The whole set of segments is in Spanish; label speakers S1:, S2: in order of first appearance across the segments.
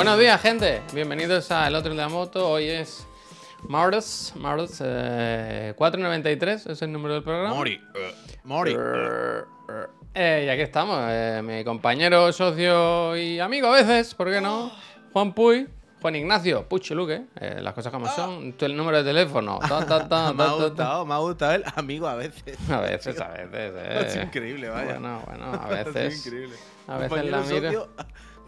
S1: Buenos días, gente. Bienvenidos a El Otro de la Moto. Hoy es martes, martes eh, 493 es el número del programa.
S2: Mori. eh, Mori.
S1: Eh, y aquí estamos, eh, mi compañero, socio y amigo a veces, ¿por qué no? Juan Puy, Juan Ignacio, Puchi Luque, eh, las cosas como son, tu- el número de teléfono. ta, ta, ta,
S2: me ha
S1: ta, ta, ta.
S2: gustado, me ha gustado el amigo a veces.
S1: A veces, a veces. eh.
S2: Es increíble, vaya.
S1: Bueno, bueno, a
S2: Es
S1: veces.
S2: increíble.
S1: a veces la miro.
S2: socio,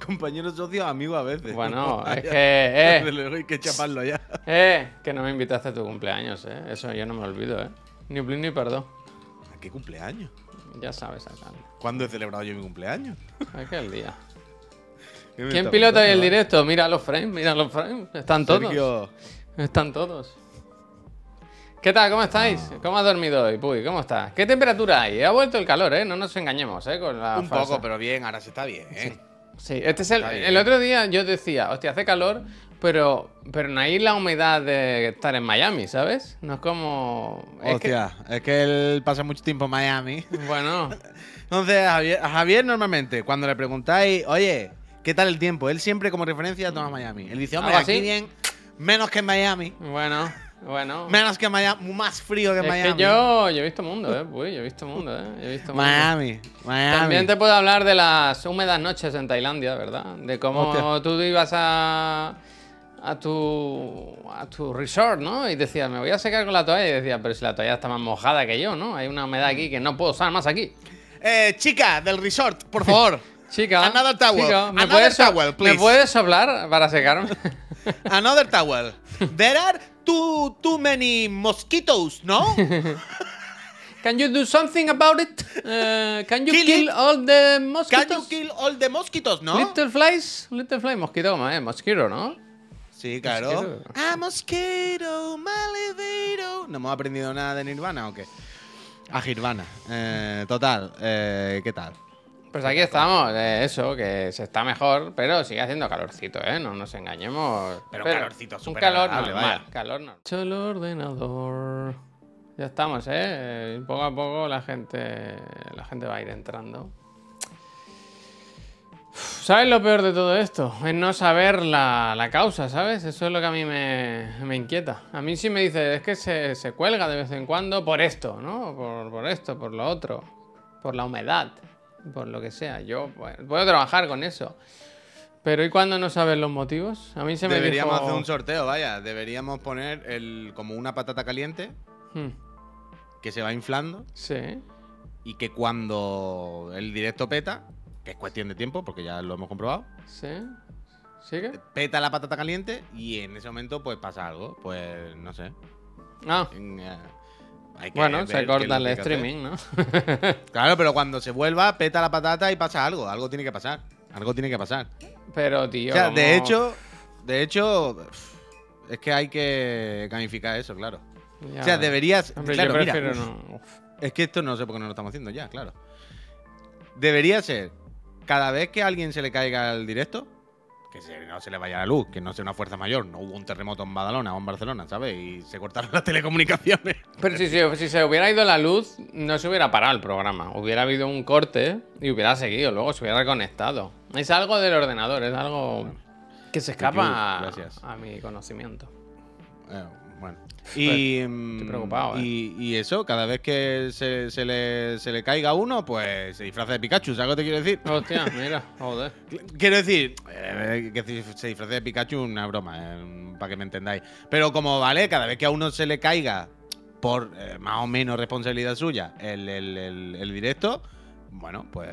S2: compañero socio, amigo a veces.
S1: Bueno, es que, eh.
S2: Desde luego hay que chaparlo ya.
S1: Eh, que no me invitaste a tu cumpleaños, eh. Eso yo no me olvido, eh. Ni blin ni perdón.
S2: ¿A qué cumpleaños?
S1: Ya sabes acá.
S2: ¿Cuándo he celebrado yo mi cumpleaños?
S1: Aquel día.
S2: ¿Qué me
S1: ¿Quién pilota hoy el directo? Mira los frames, mira los frames. Están todos. Están todos. ¿Qué tal? ¿Cómo estáis? ¿Cómo has dormido hoy, Puy? ¿Cómo estás? ¿Qué temperatura hay? Ha vuelto el calor, ¿eh? No nos engañemos, ¿eh? Con la
S2: un
S1: falsa.
S2: poco, pero bien, ahora se está bien. ¿eh?
S1: Sí, este es el, el otro día yo decía, hostia, hace calor, pero, pero no hay la humedad de estar en Miami, ¿sabes? No es como... es que-
S2: Hostia, es que él pasa mucho tiempo en Miami.
S1: bueno,
S2: Entonces, a Javier, a Javier normalmente, cuando le preguntáis, oye, ¿qué tal el tiempo? Él siempre como referencia toma Miami. Él dice, hombre,
S1: ¿Algo
S2: aquí
S1: así?
S2: bien, menos que en Miami.
S1: bueno, bueno.
S2: Menos que Miami, más frío que
S1: es
S2: Miami.
S1: que yo, yo he visto mundo, ¿eh? Puy, yo he visto mundo, ¿eh? Yo he visto mundo.
S2: Miami, Miami.
S1: También te puedo hablar de las húmedas noches en Tailandia, ¿verdad? De cómo
S2: Hostia.
S1: tú ibas a, a, tu, a tu resort, ¿no? Y decías, me voy a secar con la toalla. Y decía, pero si la toalla está más mojada que yo, ¿no? Hay una humedad aquí que no puedo usar más aquí.
S2: Eh, chica del resort, por favor.
S1: Chica,
S2: Another towel.
S1: chica, ¿me,
S2: Another
S1: puedes,
S2: towel,
S1: ¿me
S2: please.
S1: puedes soplar para secarme?
S2: Another towel. There are too, too many mosquitoes, ¿no?
S1: Can you do something about it? Uh, can you
S2: Kill
S1: all the
S2: Can
S1: mosquitoes?
S2: you kill all the mosquitoes, no?
S1: Little flies? Little fly, mosquito, ¿cómo es? Mosquito, ¿no?
S2: Sí, claro.
S1: Mosquito.
S2: A mosquito. ¿No hemos aprendido nada de Nirvana o qué? A Nirvana. Eh, total, eh, ¿qué tal?
S1: Pues aquí estamos, eh, eso, que se está mejor, pero sigue haciendo calorcito, ¿eh? No nos engañemos.
S2: Pero calorcito
S1: Un calor normal,
S2: vaya.
S1: calor normal. El ordenador. Ya estamos, ¿eh? Eh, Poco a poco la gente, la gente va a ir entrando. ¿Sabes lo peor de todo esto? Es no saber la, la causa, ¿sabes? Eso es lo que a mí me, me inquieta. A mí sí me dice, es que se, se cuelga de vez en cuando por esto, ¿no? Por, por esto, por lo otro, por la humedad, por lo que sea. Yo puedo trabajar con eso. Pero ¿y cuando no sabes los motivos? A mí se me
S2: Deberíamos
S1: dijo...
S2: hacer un sorteo, vaya. Deberíamos poner el, como una patata caliente
S1: Hmm,
S2: que se va inflando
S1: Sí.
S2: y que cuando el directo peta, que es cuestión de tiempo porque ya lo hemos comprobado,
S1: ¿Sí? ¿Sigue?
S2: peta la patata caliente y en ese momento pues pasa algo. Pues no sé.
S1: Ah,
S2: En, eh, hay que
S1: bueno, se corta el streaming, ¿no?
S2: Claro, pero cuando se vuelva, peta la patata y pasa algo. Algo tiene que pasar. Algo tiene que pasar.
S1: Pero, tío.
S2: o sea,
S1: ¿cómo?
S2: de hecho, de hecho, es que hay que gamificar eso, claro.
S1: Ya
S2: o sea, deberías.
S1: Hombre,
S2: claro,
S1: yo
S2: mira,
S1: prefiero
S2: uf,
S1: no. Uf.
S2: es que esto no sé por qué no lo estamos haciendo ya, claro. Debería ser cada vez que a alguien se le caiga el directo, que se- no se le vaya la luz, que no sea una fuerza mayor, no hubo un terremoto en Badalona o en Barcelona, ¿sabes? Y se cortaron las telecomunicaciones.
S1: Pero si, se- si se hubiera ido la luz, no se hubiera parado el programa. Hubiera habido un corte y hubiera seguido, luego se hubiera reconectado. Es algo del ordenador, es algo que se escapa a, a mi conocimiento.
S2: Eh, bueno. Y, mm,
S1: preocupado, ¿eh?
S2: y, y eso, cada vez que se, se le, se le caiga uno, pues se disfraza de Pikachu, ¿sabes lo que te quiero decir?
S1: Hostia, mira, joder.
S2: Quiero decir, eh, que se disfrace de Pikachu, una broma, eh, para que me entendáis. Pero como vale, cada vez que a uno se le caiga, por más o menos responsabilidad suya, el, el- el- el directo, bueno, pues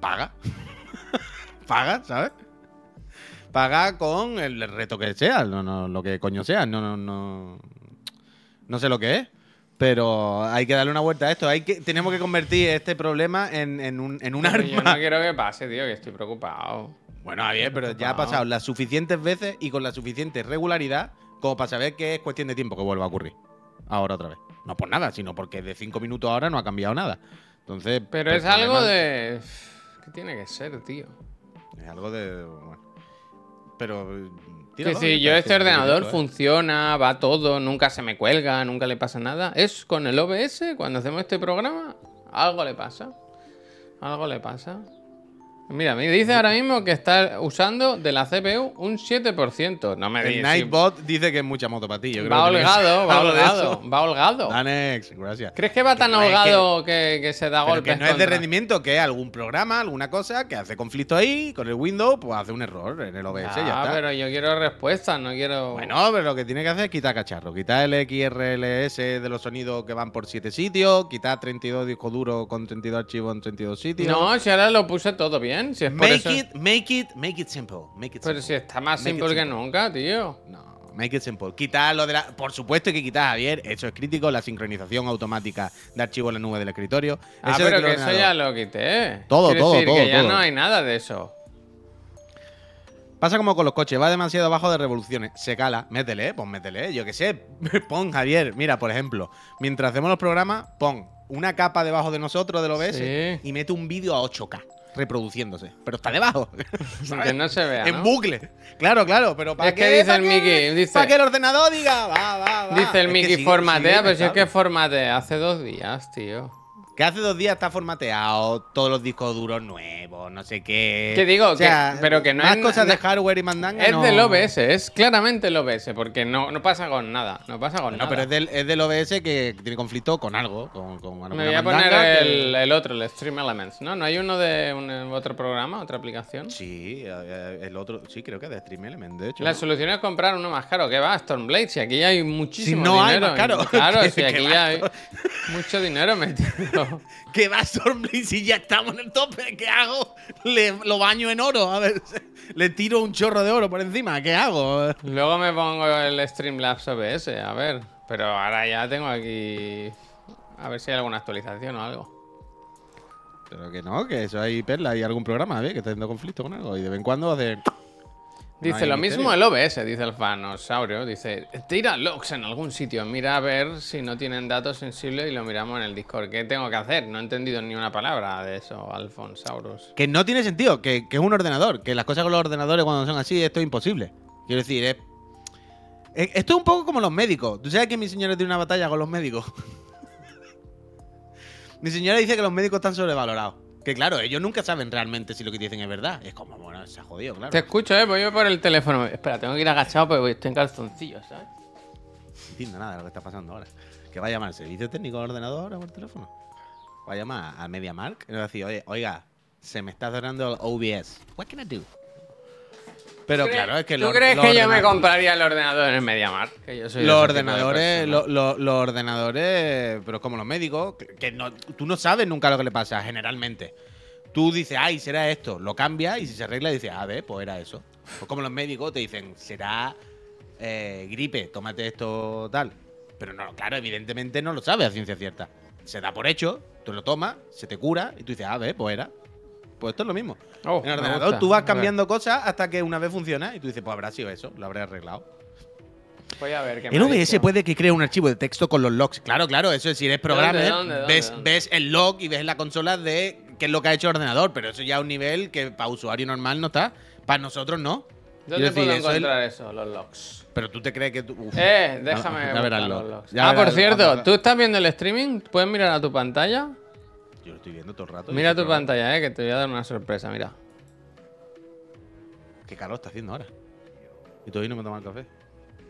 S2: paga. paga, ¿sabes? Paga con el reto que sea, no, no, lo que coño sea, no, no, no, no sé lo que es. Pero hay que darle una vuelta a esto. Hay que, tenemos que convertir este problema en, en un, en un arma.
S1: Yo no quiero que pase, tío, que estoy preocupado.
S2: Bueno, Javier, pero ya ha pasado las suficientes veces y con la suficiente regularidad como para saber que es cuestión de tiempo que vuelva a ocurrir. Ahora otra vez. No por nada, sino porque de cinco minutos ahora no ha cambiado nada. Entonces.
S1: Pero
S2: el
S1: es algo de. ¿Qué tiene que ser, tío?
S2: Es algo de. bueno. Pero.
S1: Que
S2: tíralo,
S1: si
S2: ya
S1: yo este ordenador
S2: ¿eh?
S1: funciona, va todo, nunca se me cuelga, nunca le pasa nada. Es con el OBS, cuando hacemos este programa, algo le pasa. Algo le pasa. Mira, me dice ahora mismo que está usando de la CPU un 7%. No me
S2: El. Nightbot dice que es mucha moto para ti. Yo creo
S1: Va
S2: que
S1: holgado, va holgado, va holgado.
S2: Danex, gracias.
S1: ¿Crees que va tan
S2: no es que-
S1: holgado que, que se da golpes
S2: que no es de rendimiento, que es algún programa, alguna cosa que hace conflicto ahí, con el Windows, pues hace un error en el OBS, ya
S1: Ah,
S2: está.
S1: pero yo quiero respuestas, no quiero.
S2: Bueno, pero lo que tiene que hacer es quitar cacharro, quitar el XRLS de los sonidos que van por 7 sitios, quitar 32 discos duros con 32 archivos en 32 sitios.
S1: no, si ahora lo puse todo bien. Si es por
S2: make
S1: eso-
S2: it, make it, make it simple. Make it
S1: Pero
S2: simple.
S1: si está más
S2: Make
S1: simple que
S2: simple.
S1: nunca, tío.
S2: No, make it simple. Quitar lo de la. Por supuesto que quitar, Javier. Eso es crítico. La sincronización automática de archivos en la nube del escritorio.
S1: Ah,
S2: Eso
S1: pero que eso ya lo quité.
S2: Todo,
S1: Quiero
S2: todo,
S1: decir
S2: todo,
S1: que ya no hay nada de eso.
S2: Pasa como con los coches, va demasiado bajo de revoluciones. Se cala, métele, pues métele, yo qué sé. Pon, Javier, mira, por ejemplo, mientras hacemos los programas, pon una capa debajo de nosotros del OBS
S1: Sí.
S2: y mete un vídeo a 8K reproduciendo,se Pero está debajo.
S1: Que no se vea.
S2: en
S1: ¿no?
S2: bucle. Claro, claro, pero para
S1: Es que dice el Mickey, dice-
S2: Para que el ordenador diga, va, va, va.
S1: Dice el Mickey formatea, pero si es que formatea hace dos días, tío.
S2: Que hace dos días está formateado, todos los discos duros nuevos, no sé qué.
S1: Que digo,
S2: O sea,
S1: que- pero que no
S2: más
S1: es-
S2: cosas de
S1: no-
S2: hardware y mandanga.
S1: Es
S2: no-
S1: del OBS, es claramente el OBS, porque no, no pasa con nada. No pasa con
S2: No,
S1: nada.
S2: pero es del, es del OBS que tiene conflicto con algo, con, con
S1: Me voy a poner
S2: que-
S1: el, el otro, el Stream Elements, ¿no? ¿No hay uno de un, otro programa, otra aplicación?
S2: Sí, eh, el otro, sí, creo que es de Stream Element, de hecho.
S1: La
S2: ¿no?
S1: solución es comprar uno más caro. ¿Qué va? Stormblade. Si aquí hay muchísimo
S2: Si no hay más caro.
S1: Claro, si aquí ya hay mucho dinero metido.
S2: Que va Stormblade si ya estamos en el tope, ¿qué hago? Le, lo baño en oro, a ver, le tiro un chorro de oro por encima, ¿qué hago?
S1: Luego me pongo el Streamlabs OBS, a ver. Pero ahora ya tengo aquí. A ver si hay alguna actualización o algo.
S2: Pero que no, que eso hay perla, hay algún programa, ¿ves? Que está teniendo conflicto con algo y de vez en cuando hace...
S1: Dice lo
S2: misterio.
S1: mismo el OBS, dice el fanosaurio. Dice, tira logs en algún sitio, mira a ver si no tienen datos sensibles y lo miramos en el Discord. ¿Qué tengo que hacer? No he entendido ni una palabra de eso, Alfonsaurus.
S2: Que no tiene sentido, que, que es un ordenador, que las cosas con los ordenadores cuando son así, esto es imposible. Quiero decir, es, es- esto es un poco como los médicos. ¿Tú sabes que mi señora tiene una batalla con los médicos? mi señora dice que los médicos están sobrevalorados. Que claro, ellos nunca saben realmente si lo que dicen es verdad. Es como, bueno, se ha jodido, claro.
S1: Te escucho, eh, voy por el teléfono. Espera, tengo que ir agachado porque estoy en calzoncillos, ¿sabes?
S2: No entiendo nada de lo que está pasando ahora. Que va a llamar al servicio técnico del ordenador ahora por teléfono. Va a llamar a MediaMark y le va a decir, oye, oiga, se me está cerrando el OBS. What can I do? Pero claro, es que
S1: ¿Tú crees que yo me compraría el ordenador en el MediaMarkt? Que yo soy
S2: Los ordenadores, lo- los ordenadores, pero como los médicos, que, que no, tú no sabes nunca lo que le pasa, generalmente. Tú dices, ay, será esto, lo cambias y si se arregla dices, a ver, pues era eso. Pues como los médicos te dicen, será eh, gripe, tómate esto tal. Pero no, claro, evidentemente no lo sabes a ciencia cierta. Se da por hecho, tú lo tomas, se te cura y tú dices, a ver, pues era. Pues esto es lo mismo.
S1: Oh,
S2: en el ordenador
S1: gusta.
S2: tú vas cambiando cosas hasta que una vez funciona y tú dices, pues habrá sido eso, lo habré arreglado.
S1: Voy a ver qué ha
S2: OBS puede que cree un archivo de texto con los logs. Claro, claro, eso es si eres programmer,
S1: dónde, dónde,
S2: ves,
S1: dónde?
S2: ves el log y ves en la consola de qué es lo que ha hecho el ordenador, pero eso ya es un nivel que para usuario normal no está. Para nosotros no.
S1: ¿Dónde
S2: Quiero decir,
S1: puedo
S2: eso es-
S1: encontrar eso, los logs?
S2: Pero tú te crees que tú. uf.
S1: Eh, déjame
S2: Ya
S1: buscar
S2: verás
S1: los
S2: lo-
S1: logs.
S2: ya
S1: Ah, por cierto, ¿tú estás viendo el streaming? ¿Puedes mirar a tu pantalla?
S2: Yo lo estoy viendo todo el rato.
S1: Mira tu pantalla, eh, que te voy a dar una sorpresa, mira.
S2: Qué calor está haciendo ahora. Y todavía no me tomo el café.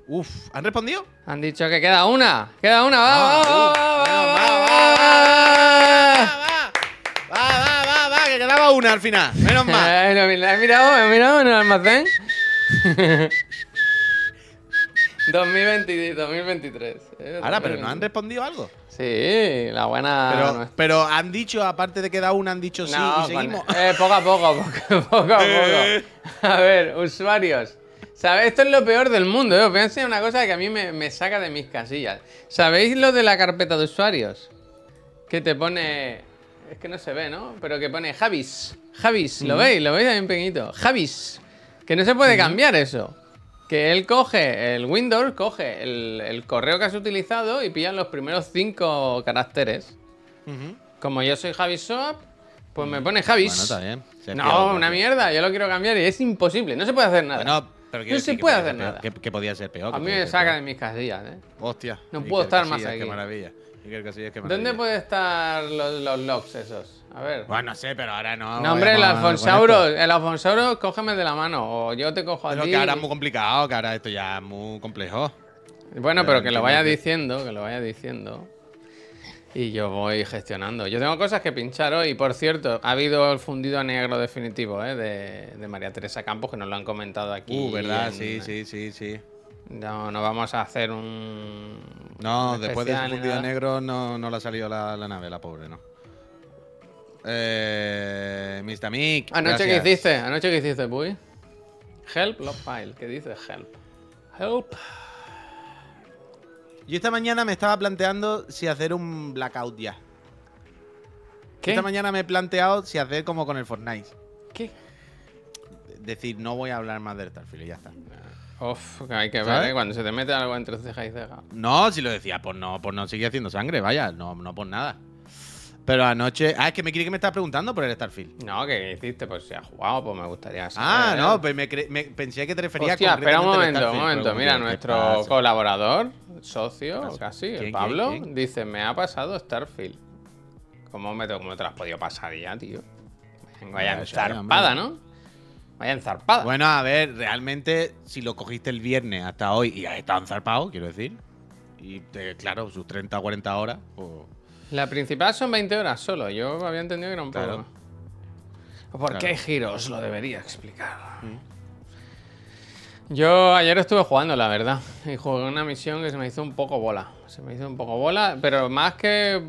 S2: Uf, ¿han respondido?
S1: Han dicho que queda una. Queda una, va,
S2: Ah,
S1: va,
S2: uh,
S1: va, va, va,
S2: va,
S1: va,
S2: que quedaba una al final. Menos mal.
S1: He mirado, he mirado en el almacén. 2020 2023. eh,
S2: Ahora, pero no han
S1: 2023.
S2: respondido algo.
S1: Sí, la buena.
S2: Pero, han dicho, aparte de que da una, han dicho sí
S1: No,
S2: y
S1: con-
S2: seguimos.
S1: eh, poco a poco, poco, poco a
S2: Eh.
S1: poco. A ver, usuarios. ¿Sabéis? Esto es lo peor del mundo. ¿eh? Os voy a enseñar una cosa que a mí me, me saca de mis casillas. ¿Sabéis lo de la carpeta de usuarios? Que te pone. Es que no se ve, ¿no? Pero que pone Javis. Javis, ¿lo veis? ¿Lo veis ahí en pequeñito? Javis. Que no se puede cambiar eso. Que él coge el Windows, coge el, el correo que has utilizado y pillan los primeros cinco caracteres. Como yo soy Javis Soap, pues me pone Javis.
S2: Bueno, está bien. Se ha
S1: No, una mierda, yo lo quiero cambiar y es imposible, no se puede hacer nada.
S2: Bueno, pero quiero
S1: No se puede hacer nada.
S2: Que, que podía ser peor.
S1: A mí me saca de mis casillas, ¿eh?
S2: Hostia.
S1: No puedo estar más aquí.
S2: Qué maravilla. Qué
S1: ¿Dónde
S2: maravilla.
S1: puede estar los, los logs esos? A ver.
S2: Bueno, no sé, pero ahora no.
S1: no, hombre, el Alfonsauro, el Alfonsauro, cógeme de la mano o yo te cojo a ti.
S2: que ahora es muy complicado, que ahora esto ya es muy complejo.
S1: Bueno, pero que lo vaya diciendo, que lo vaya diciendo. Y yo voy gestionando. Yo tengo cosas que pinchar hoy. Y por cierto, ha habido el fundido a negro definitivo ¿eh? de, de María Teresa Campos, que nos lo han comentado aquí.
S2: Uh, ¿verdad?
S1: en-
S2: Sí, sí, sí, sí.
S1: No, no vamos a hacer un.
S2: No, después de ese fundido negro no, no le ha salido la, la nave, la pobre, ¿no? Eh, Mr. Mick.
S1: Anoche que hiciste, anoche que hiciste, Puy. Help, love file. ¿Qué dice help? Help.
S2: Yo esta mañana me estaba planteando si hacer un blackout ya.
S1: ¿Qué?
S2: Esta mañana me he planteado si hacer como con el Fortnite.
S1: ¿Qué?
S2: Decir, no voy a hablar más del Starfield y ya está.
S1: Uf, que hay que ver. ¿eh? Cuando se te mete algo entre ceja y ceja.
S2: No, si lo decía, pues no, pues no seguir haciendo sangre, vaya, no, no por nada. Pero anoche. Ah, es que me creí que me estabas preguntando por el Starfield.
S1: No, ¿qué hiciste? Pues si has jugado, pues me gustaría saber.
S2: Ah, no, pues me, cre- me- pensé que te referías
S1: Hostia, espera un momento, un momento. Mira,
S2: que, ¿qué
S1: nuestro colaborador, socio, casi, el
S2: ¿Quién,
S1: Pablo,
S2: quién, quién?
S1: dice, me ha pasado Starfield. ¿Cómo, me te, ¿Cómo te lo has podido pasar ya, tío? Vaya
S2: Ya, ya,
S1: enzarpada. ¿no? Vaya enzarpada.
S2: Bueno, a ver, realmente, si lo cogiste el viernes hasta hoy y has estado enzarpado, quiero decir. Y te- claro, sus 30 o 40 horas, pues.
S1: La principal son 20 horas solo. Yo había entendido que era un poco
S2: Claro.
S1: ¿Por
S2: Claro.
S1: qué giros? Lo debería explicar. Yo ayer estuve jugando, la verdad. Y jugué una misión que se me hizo un poco bola. Se me hizo un poco bola, pero más que.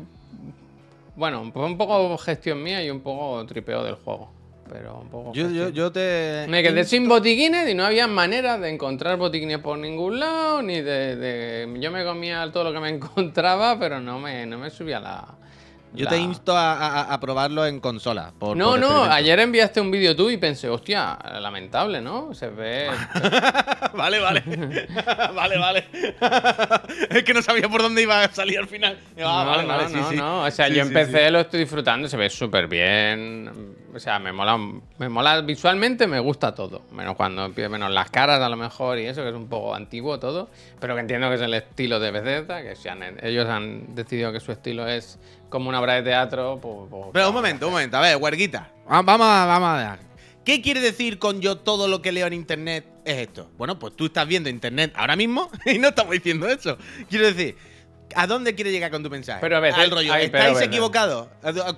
S1: Bueno, fue un poco gestión mía y un poco tripeo del juego. Pero un poco.
S2: Yo, yo, yo te.
S1: Me quedé sin botiquines y no había manera de encontrar botiquines por ningún lado, ni de, de- Yo me comía todo lo que me encontraba, pero no me, no me subía la...
S2: Yo
S1: la-
S2: te insto a, a- a probarlo en consola. por-
S1: No,
S2: por
S1: no, ayer enviaste un vídeo tú y pensé, hostia, lamentable, ¿no? Se ve...
S2: vale, vale. vale, vale. es que no sabía por dónde iba a salir al final. Ah,
S1: no,
S2: vale,
S1: no,
S2: vale, sí,
S1: no,
S2: sí.
S1: no. O sea,
S2: Sí,
S1: yo
S2: sí,
S1: empecé, lo estoy disfrutando, se ve súper bien. O sea, me mola, me mola visualmente, me gusta todo. Menos cuando menos las caras a lo mejor y eso, que es un poco antiguo todo. Pero que entiendo que es el estilo de Bethesda, que si han- ellos han decidido que su estilo es como una obra de teatro, pues... pues-
S2: Pero un momento, un momento. A ver, huerguita. Va- Vamos a, vamos a ver. ¿Qué quiere decir con yo todo lo que leo en internet es esto? Bueno, pues tú estás viendo internet ahora mismo y no estamos diciendo eso. Quiero decir, ¿a dónde quiere llegar con tu mensaje?
S1: Pero, Bethesda-
S2: Al rollo,
S1: ay, pero,
S2: ¿estáis equivocados?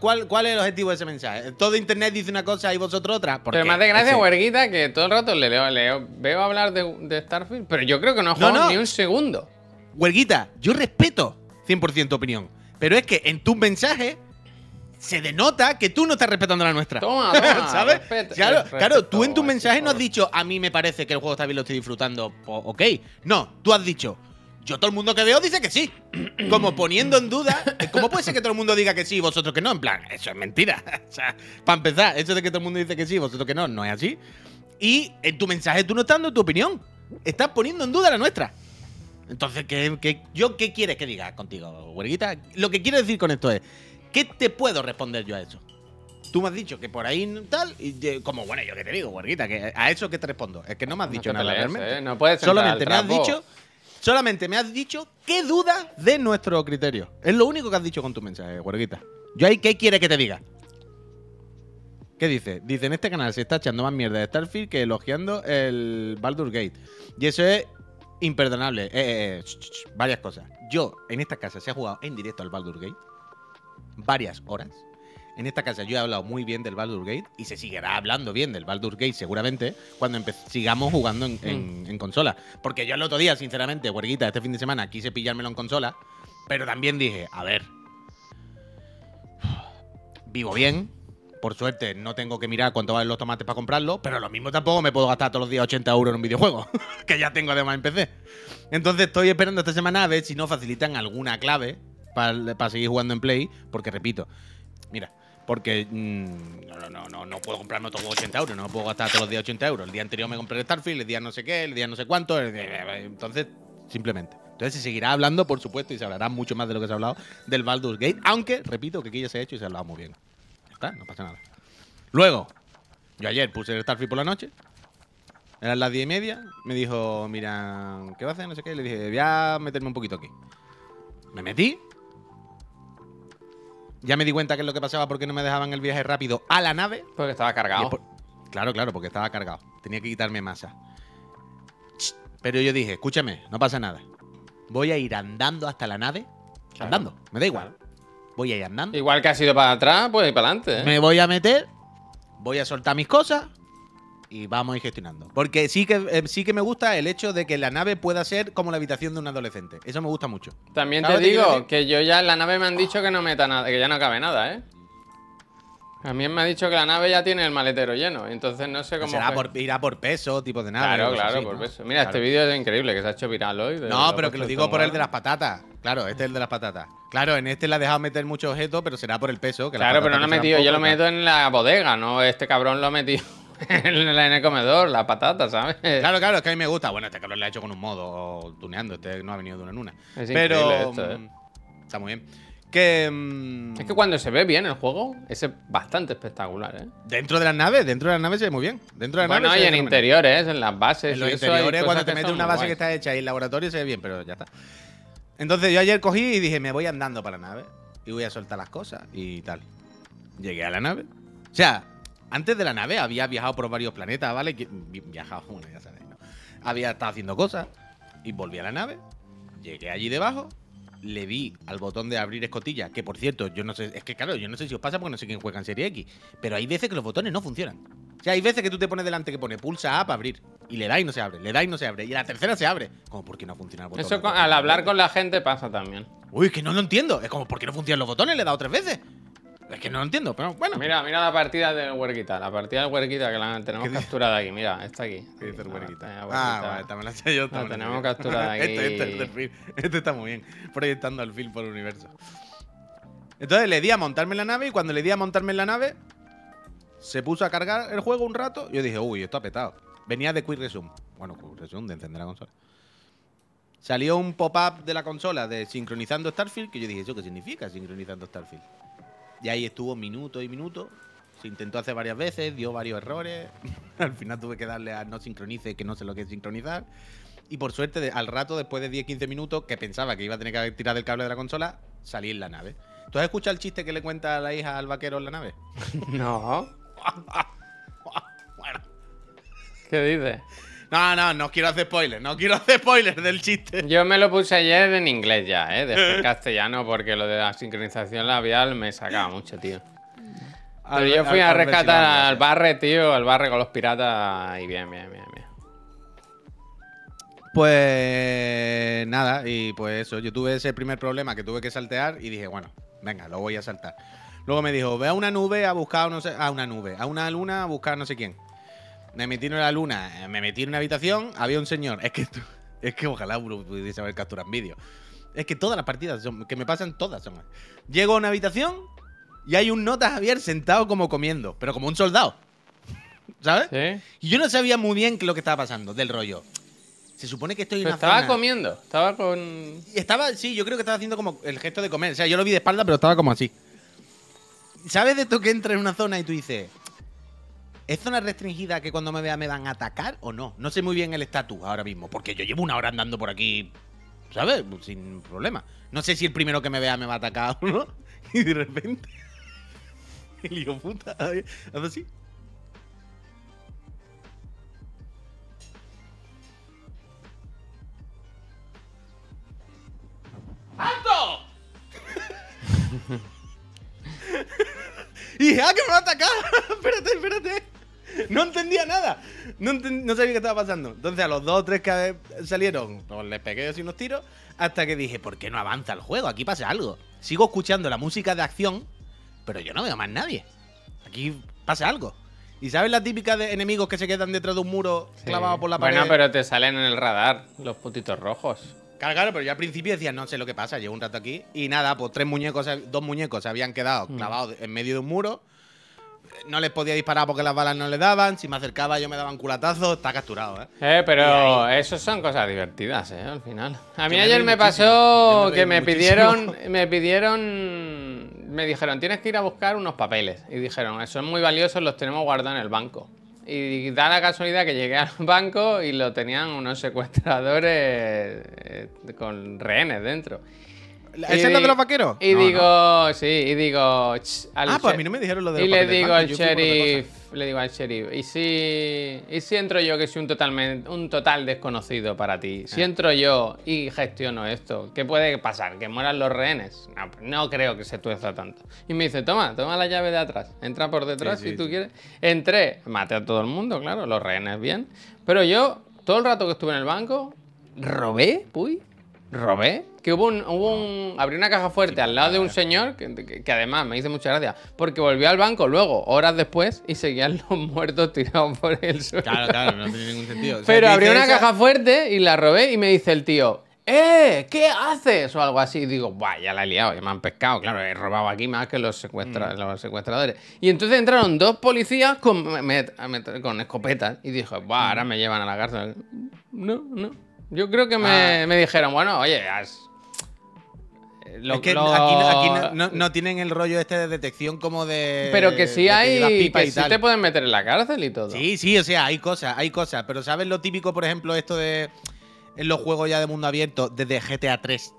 S2: ¿Cuál, ¿Cuál es el objetivo de ese mensaje? ¿Todo internet dice una cosa y vosotros otra? ¿Por
S1: Pero
S2: qué?
S1: me hace gracia, Huerguita, que todo el rato le leo, leo, veo hablar de, de Starfield, pero yo creo que no he jugado
S2: no.
S1: ni un segundo.
S2: Huerguita, yo respeto 100% tu opinión. Pero es que en tus mensajes se denota que tú no estás respetando la nuestra.
S1: Toma, toma,
S2: ¿Sabes? claro, claro, tú en tu mensaje no has dicho, a mí me parece que el juego está bien, lo estoy disfrutando. ok. No, tú has dicho, yo todo el mundo que veo dice que sí. Como poniendo en duda, ¿cómo puede ser que todo el mundo diga que sí y vosotros que no? En plan, eso es mentira. o sea, para empezar, eso de que todo el mundo dice que sí y vosotros que no, no es así. Y en tu mensaje tú no estás dando tu opinión. Estás poniendo en duda la nuestra. Entonces, ¿qué, qué- yo qué quieres que diga contigo, huerguita? Lo que quiero decir con esto es, ¿qué te puedo responder yo a eso? Tú me has dicho que por ahí tal, y como, bueno, yo qué te digo, huerguita, que a eso que te respondo. Es que no me has dicho nada realmente.
S1: ¿eh? No puedes
S2: solamente me has dicho, solamente me has dicho qué dudas de nuestro criterio. Es lo único que has dicho con tu mensaje, huerguita. Yo ahí, ¿qué quiere que te diga? ¿Qué dice? Dice, en este canal se está echando más mierda de Starfield que elogiando el Baldur Gate. Y eso es imperdonable. Eh, eh, eh, varias cosas. Yo, en esta casa, se ha jugado en directo al Baldur Gate. Varias horas. En esta casa yo he hablado muy bien del Baldur Gate y se seguirá hablando bien del Baldur Gate seguramente cuando sigamos jugando en, en- en consola. Porque yo el otro día, sinceramente, huerguita, este fin de semana quise pillármelo en consola, pero también dije, a ver, vivo bien, por suerte no tengo que mirar cuánto valen los tomates para comprarlo, pero lo mismo tampoco me puedo gastar todos los días 80 euros en un videojuego, que ya tengo además en PC. Entonces estoy esperando esta semana a ver si no facilitan alguna clave para seguir jugando en Play, porque repito, mira, porque mm, no, no, no, no, puedo comprarme otros 80 euros, no puedo gastar todos los días 80 euros. El día anterior me compré el Starfield, el día no sé qué, el día no sé cuánto, día- entonces, simplemente. Entonces se seguirá hablando, por supuesto, y se hablará mucho más de lo que se ha hablado del Baldur's Gate, aunque, repito, que aquí ya se ha hecho y se ha hablado muy bien. Ya está, no pasa nada. Luego, yo ayer puse el Starfield por la noche. Eran las diez y media. Me dijo, mira, ¿qué vas a hacer? No sé qué. Le dije, voy a meterme un poquito aquí. Me metí. Ya me di cuenta que es lo que pasaba porque no me dejaban el viaje rápido a la nave.
S1: Porque estaba cargado.
S2: por- Claro, claro, porque estaba cargado. Tenía que quitarme masa. Pero yo dije, escúchame, no pasa nada. Voy a ir andando hasta la nave.
S1: Claro.
S2: Andando, me da igual. Voy a ir andando.
S1: Igual que has ido para atrás, pues ir para adelante. ¿eh?
S2: Me voy a meter, voy a soltar mis cosas y vamos a ir gestionando. Porque sí que, eh, sí que me gusta el hecho de que la nave pueda ser como la habitación de un adolescente. Eso me gusta mucho.
S1: También te
S2: ¿Sabes lo que quiero
S1: digo que yo ya en la nave me han dicho que no meta nada, que ya no cabe nada, ¿eh? También me ha dicho que la nave ya tiene el maletero lleno, entonces no sé cómo.
S2: Será por, irá por peso, tipo de nave.
S1: Claro, claro,
S2: así,
S1: por
S2: ¿no?
S1: eso. Mira, este vídeo es increíble, que se ha hecho viral hoy. de-
S2: No, pero
S1: ha
S2: que lo digo por el de las patatas. Claro, este es el de las patatas. Claro, en este le ha dejado meter muchos objetos, pero será por el peso. Que
S1: Claro, pero no lo he
S2: pesan
S1: metido, yo lo meto en la bodega, ¿no? Este cabrón lo ha metido en el, el comedor, la patata, ¿sabes?
S2: Claro, claro, es que a mí me gusta. Bueno, este cabrón lo ha hecho con un modo tuneando. Este no ha venido de una en una.
S1: Es
S2: pero
S1: esto, ¿eh?
S2: mm, está muy bien. Que mm,
S1: Es que cuando se ve bien el juego, es bastante espectacular, ¿eh?
S2: dentro de las naves, dentro de las naves se ve muy bien. Dentro de las
S1: Bueno,
S2: naves
S1: y en interiores, en las bases.
S2: En los
S1: y
S2: interiores, cuando te metes una base que está hecha ahí en laboratorio, se ve bien, pero ya está. Entonces yo ayer cogí y dije, me voy andando para la nave y voy a soltar las cosas y tal. Llegué a la nave. O sea, antes de la nave había viajado por varios planetas, ¿vale? Vi- Viajado, bueno, ya sabéis, ¿no? Había estado haciendo cosas y volví a la nave. Llegué allí debajo, le di al botón de abrir escotilla, que por cierto, yo no sé, es que claro, yo no sé si os pasa porque no sé quién juega en Serie X, pero hay veces que los botones no funcionan. O sea, hay veces que tú te pones delante que pone pulsa A para abrir y le da y no se abre, le da y no se abre, y a la tercera se abre. Como, ¿por qué no funciona el botón?
S1: Eso con- al hablar con la gente pasa también.
S2: Uy, que no lo entiendo. Es como, ¿por qué no funcionan los botones? Le he dado tres veces. Es que no lo entiendo, pero bueno.
S1: Mira, mira la partida del huerquita, la partida del huerquita que la tenemos capturada aquí, mira, está aquí.
S2: ¿Qué dice el
S1: la
S2: Ah,
S1: huerquita.
S2: vale, también la sé yo.
S1: La tenemos capturada aquí.
S2: este, este, el film. Este está muy bien. Proyectando al film por el universo. Entonces le di a montarme en la nave y cuando le di a montarme en la nave, se puso a cargar el juego un rato. Yo dije, uy, esto ha petado. Venía de Quick Resume. Bueno, Quick Resume de encender la consola. Salió un pop-up de la consola de sincronizando Starfield, que yo dije, ¿eso qué significa sincronizando Starfield? Y ahí estuvo minutos y minutos. Se intentó hacer varias veces, dio varios errores. al final tuve que darle a no sincronice, que no sé lo que es sincronizar. Y por suerte, de- al rato, después de 10-15 minutos, que pensaba que iba a tener que tirar del cable de la consola, salí en la nave. ¿Tú has escuchado el chiste que le cuenta a la hija al vaquero en la nave?
S1: No,
S2: bueno.
S1: ¿qué dices?
S2: No, no, no quiero hacer spoilers, no quiero hacer spoilers del chiste.
S1: Yo me lo puse ayer en inglés ya, ¿eh? Después castellano, porque lo de la sincronización labial me sacaba mucho, tío. Pero
S2: Al-
S1: yo fui
S2: al-
S1: a rescatar al barre, tío, al barre con los piratas y bien, bien, bien, bien.
S2: Pues nada, y pues eso, yo tuve ese primer problema que tuve que saltear y dije, bueno, venga, lo voy a saltar. Luego me dijo, ve a una nube a buscar, no sé, a una nube, a una luna a buscar no sé quién. Me metí en la luna, eh, me metí en una habitación, había un señor. Es que, es que ojalá pudiese haber capturado en vídeo. Es que todas las partidas son- que me pasan, todas son. Llego a una habitación y hay un nota Javier sentado como comiendo, pero como un soldado. ¿Sabes?
S1: ¿Sí?
S2: Y yo no sabía muy bien lo que estaba pasando, del rollo. Se supone que estoy en una
S1: estaba
S2: zona-
S1: comiendo, estaba con...
S2: y Estaba, sí, yo creo que estaba haciendo como el gesto de comer. O sea, yo lo vi de espalda, pero estaba como así. ¿Sabes de esto que entra en una zona y tú dices, ¿es zona restringida que cuando me vea me van a atacar o no? No sé muy bien el estatus ahora mismo, porque yo llevo una hora andando por aquí, ¿sabes? Sin problema. No sé si el primero que me vea me va a atacar o no. Y de repente, el hijo puta, hace así. ¡Alto! y dije, ¡ah, que me va a atacar! espérate, espérate. No entendía nada. No, sabía qué estaba pasando. Entonces, a los dos o tres que salieron, pues les pegué así unos tiros. Hasta que dije, ¿por qué no avanza el juego? Aquí pasa algo. Sigo escuchando la música de acción, pero yo no veo más nadie. Aquí pasa algo. ¿Y sabes la típica de enemigos que se quedan detrás de un muro
S1: Sí.
S2: clavado por la pared?
S1: Bueno, pero te salen en el radar los putitos rojos.
S2: Claro, claro, pero yo al principio decía, no sé lo que pasa, llevo un rato aquí. Y nada, pues tres muñecos, dos muñecos se habían quedado
S1: Mm.
S2: clavados en medio de un muro. No les podía disparar porque las balas no le daban. Si me acercaba yo me daban culatazos. Está capturado, ¿eh?
S1: Eh, pero eso son cosas divertidas, eh, al final. A mí ayer me pasó
S2: me
S1: que me
S2: muchísimo.
S1: pidieron, me pidieron, me dijeron, tienes que ir a buscar unos papeles. Y dijeron, son muy valiosos, los tenemos guardados en el banco. Y da la casualidad que llegué al banco y lo tenían unos secuestradores eh, con rehenes dentro.
S2: ¿Esa es la de los vaqueros?
S1: Y
S2: No,
S1: digo, sí, y digo. ch, al
S2: Ah, pues a mí no me dijeron lo de
S1: Y
S2: los
S1: le
S2: papeles del
S1: digo al sheriff, le digo al sheriff, ¿y si, ¿y si entro yo que soy un, totalmente, un total desconocido para ti?
S2: Ah.
S1: Si entro yo y gestiono esto, ¿qué puede pasar? ¿Que mueran los rehenes? No, no creo que se tuerza tanto. Y me dice, toma, toma la llave de atrás, entra por detrás
S2: Sí, sí,
S1: si tú
S2: sí.
S1: quieres. Entré, maté a todo el mundo, claro, los rehenes bien. Pero yo, todo el rato que estuve en el banco, robé, puy, robé. Que hubo un, hubo un. Abrí una caja fuerte al lado de un señor que, que- que además me hizo mucha gracia. Porque volvió al banco luego, horas después, y seguían los muertos tirados por el suelo.
S2: Claro, claro, no tiene ningún sentido. O sea,
S1: Pero abrí una
S2: esa-
S1: caja fuerte y la robé y me dice el tío. ¡Eh! ¿Qué haces? O algo así. Y digo, ¡buah! Ya la he liado, ya me han pescado. Claro, he robado aquí más que los, secuestra-
S2: Mm.
S1: los secuestradores. Y entonces entraron dos policías con, met- con escopetas. Y dije, ¡buah!
S2: Mm.
S1: Ahora me llevan a la cárcel. No, no. Yo creo que me,
S2: Ah.
S1: me dijeron, bueno, oye, has- lo-
S2: es que
S1: lo-
S2: aquí, no, aquí no- no- no tienen el rollo este de detección como de.
S1: Pero que sí hay. Que
S2: y
S1: sí te pueden meter en la cárcel y todo.
S2: Sí, sí, o sea, hay cosas, hay cosas. Pero ¿sabes lo típico, por ejemplo, esto de. En los juegos ya de mundo abierto, desde GTA 3?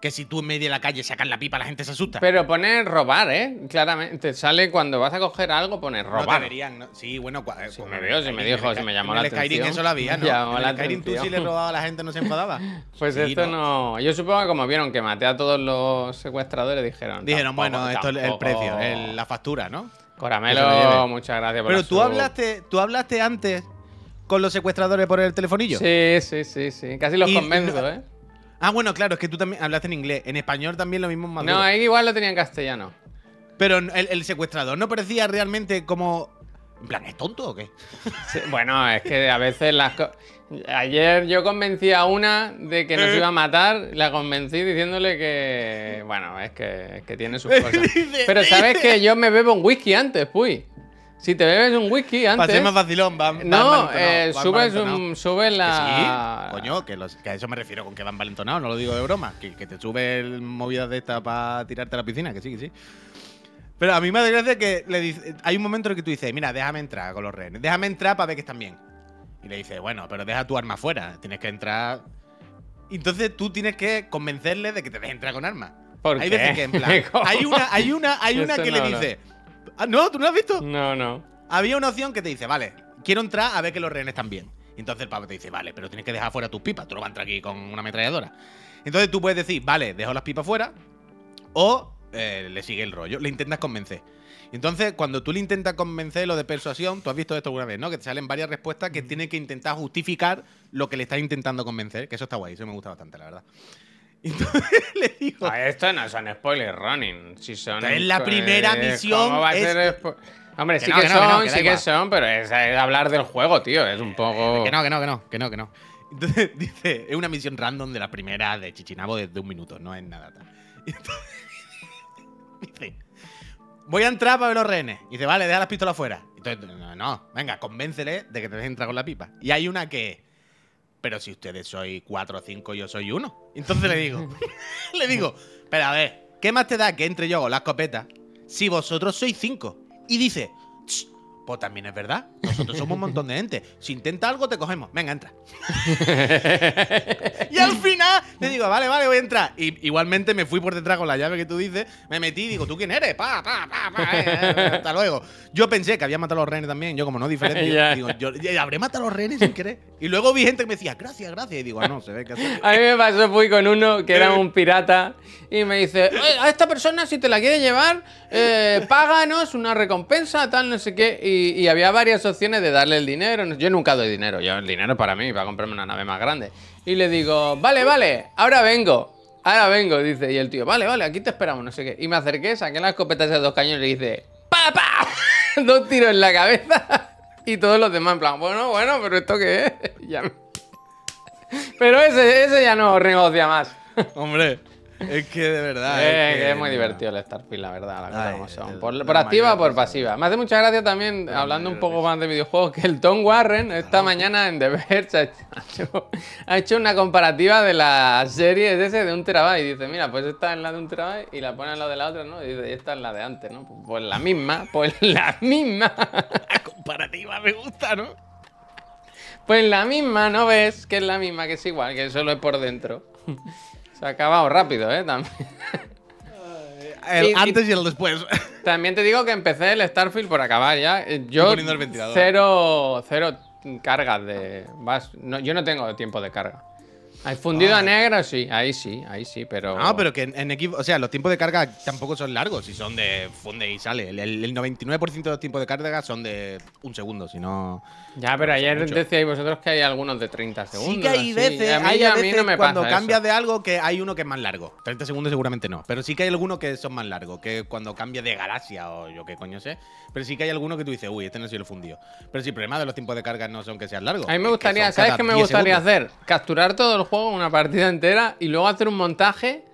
S2: Que si tú en medio de la calle sacas la pipa, la gente se asusta.
S1: Pero pone robar, ¿eh? Claramente. Sale cuando vas a coger algo, pone
S2: no
S1: robar.
S2: ¿no? Sí, bueno, eh, pues
S1: me
S2: en
S1: vio,
S2: el
S1: sí me dijo,
S2: en el
S1: me llamó
S2: en
S1: la
S2: el Skyrim
S1: atención.
S2: eso lo había, ¿no? En
S1: la
S2: el Skyrim tú si
S1: atención.
S2: le robabas a la gente no se enfadaba.
S1: Pues
S2: Sí,
S1: esto
S2: ¿no?
S1: no. Yo supongo que como vieron que maté a todos los secuestradores, dijeron.
S2: Dijeron,
S1: "Tampoco,
S2: bueno, esto es el
S1: tampoco".
S2: precio, el- la factura, ¿no? Que se lo
S1: Caramelo,
S2: lleve.
S1: muchas gracias por
S2: Pero
S1: la
S2: tú
S1: sub.
S2: hablaste, tú hablaste antes con los secuestradores por el telefonillo.
S1: Sí, sí, sí, sí. Casi los
S2: Y-
S1: convenzo, ¿eh?
S2: Ah, bueno, claro, es que tú también hablaste en inglés. En español también lo mismo más
S1: No, ahí igual lo tenía en castellano.
S2: Pero el, el secuestrador no parecía realmente como. En plan, ¿es tonto o qué?
S1: Sí, bueno, es que a veces las co- Ayer yo convencí a una de que nos
S2: Eh.
S1: iba a matar, la convencí diciéndole que. Bueno, es que, es que tiene sus cosas. Pero sabes que yo me bebo un whisky antes, puy. Si te bebes un whisky
S2: Para
S1: antes.
S2: ser más vacilón, van. van
S1: No, eh, subes, un, subes
S2: Que
S1: la.
S2: sí, coño, que, los- que a eso me refiero con que van valentonados, no lo digo de broma. Que, que te sube el movidas de esta para tirarte a la piscina, que sí, que sí. Pero a mí me gracia que le dice, hay un momento en el que tú dices, mira, déjame entrar con los rehenes, déjame entrar para ver que están bien. Y le dice, bueno, pero deja tu arma fuera, tienes que entrar. Entonces tú tienes que convencerle de que te deje entrar con arma.
S1: ¿Por
S2: hay
S1: qué?
S2: veces que en plan, hay una, hay una, hay una que
S1: no,
S2: le dice, "Ah, no, tú no lo has visto.
S1: No, no.
S2: Había una opción que te dice, vale, quiero entrar a ver que los rehenes están bien. Y Entonces el pavo te dice, vale, pero tienes que dejar fuera tus pipas, tú no vas a entrar aquí con una ametralladora. Entonces tú puedes decir, vale, dejo las pipas fuera, o eh, le sigue el rollo, le intentas convencer. Entonces, cuando tú le intentas convencer lo de persuasión, tú has visto esto alguna vez, ¿no? Que te salen varias respuestas que tiene que intentar justificar lo que le estás intentando convencer, que eso está guay, eso me gusta bastante, la verdad. Y Entonces le digo,
S1: Ah, esto no son spoiler running. Si son.
S2: Es la primera
S1: eh,
S2: misión,
S1: ¿cómo va a
S2: es-
S1: ser Hombre,
S2: Que
S1: sí
S2: no,
S1: que,
S2: que no, que
S1: son,
S2: que
S1: sí que son, pero es, eh, hablar del juego, tío. Es un poco.
S2: Que no, que no, que no, que no, que no. Entonces dice, es una misión random de la primera de Chichinabo de, de un minuto, no es nada tal. Entonces, dice, voy a entrar para ver los rehenes. Y dice, vale, deja las pistolas fuera. Entonces, no, no, venga, convéncele de que te deje entrar con la pipa. Y hay una que, pero si ustedes sois cuatro o cinco, yo soy uno. Entonces le digo, le digo, pero a ver, ¿qué más te da que entre yo con la escopeta si vosotros sois cinco? Y dice, "Ch, pues también es verdad. Nosotros somos un montón de gente. Si intenta algo, te cogemos. Venga, entra. y al final le digo, vale, vale, voy a entrar. Y igualmente me fui por detrás con la llave que tú dices. Me metí y digo, ¿tú quién eres? Pa, pa, pa, pa, eh, eh, hasta luego. Yo pensé que había matado a los rehenes también. Yo, como no diferente, digo, yo, "Ya, ¿habré matado a los rehenes sin querer? Y luego vi gente que me decía, gracias, gracias. Y digo, ah, no, se ve que
S1: A mí me pasó, fui con uno que era un pirata y me dice, "Oye, a esta persona si te la quieres llevar, eh, páganos una recompensa, tal, no sé qué. Y, y había varias opciones de darle el dinero. Yo nunca doy dinero, yo el dinero para mí, para comprarme una nave más grande. Y le digo, vale, vale, ahora vengo. Ahora vengo, dice. Y el tío, vale, vale, aquí te esperamos, no sé qué. Y me acerqué, saqué la escopeta de dos cañones y dice, ¡pa, pa! dos tiros en la cabeza. Y todos los demás en plan, bueno, bueno, pero ¿esto qué es? Ya pero ese, ese ya no renegocia más.
S2: Hombre, es que de verdad. Es
S1: que
S2: que
S1: es muy
S2: no.
S1: divertido el Starfield, la verdad, cosas
S2: Ay,
S1: como son.
S2: el-
S1: Por,
S2: la
S1: por activa o por pasiva. Me hace mucha gracia también, hablando un poco más de videojuegos, que el Tom Warren esta mañana en The Verge ha hecho, ha hecho una comparativa de las series de ese de un terabyte. Y dice, mira, pues esta es la de un terabyte y la pone en la de la otra, ¿no? Y dice, y esta es la de antes, ¿no? Pues, pues la misma, pues la misma.
S2: La comparativa me gusta, ¿no?
S1: Pues la misma, ¿no ves? Que es la misma, que es igual, que solo es por dentro. Se ha acabado rápido, ¿eh? También.
S2: El
S1: Y-
S2: antes y el después.
S1: También te digo que empecé el Starfield por acabar ya. Yo
S2: poniendo el ventilador.
S1: cero, cero cargas de... Vas, no, yo no tengo tiempo de carga. Hay fundido a negro, sí, ahí sí, ahí sí, pero...
S2: No, pero que en, en equipo, o sea, los tiempos de carga tampoco son largos, si son de funde y sale. El, el 99% de los tiempos de carga son de un segundo, si no.
S1: Ya, pero ayer
S2: mucho.
S1: decíais vosotros que hay algunos de 30 segundos.
S2: Sí que hay veces,
S1: A mí,
S2: hay
S1: a
S2: a
S1: mí no me
S2: cuando
S1: pasa
S2: cambia
S1: eso.
S2: de algo que hay uno que es más largo. 30 segundos seguramente no, pero sí que hay algunos que son más largos, que cuando cambia de galaxia o yo qué coño sé. Pero sí que hay algunos que tú dices, uy, este no ha sido el fundido. Pero sí, el problema de los tiempos de carga no son que sean largos.
S1: A mí me
S2: que
S1: gustaría, ¿sabes qué me
S2: 10
S1: gustaría
S2: segundos.
S1: hacer? Capturar todo el juego, una partida entera, y luego hacer un montaje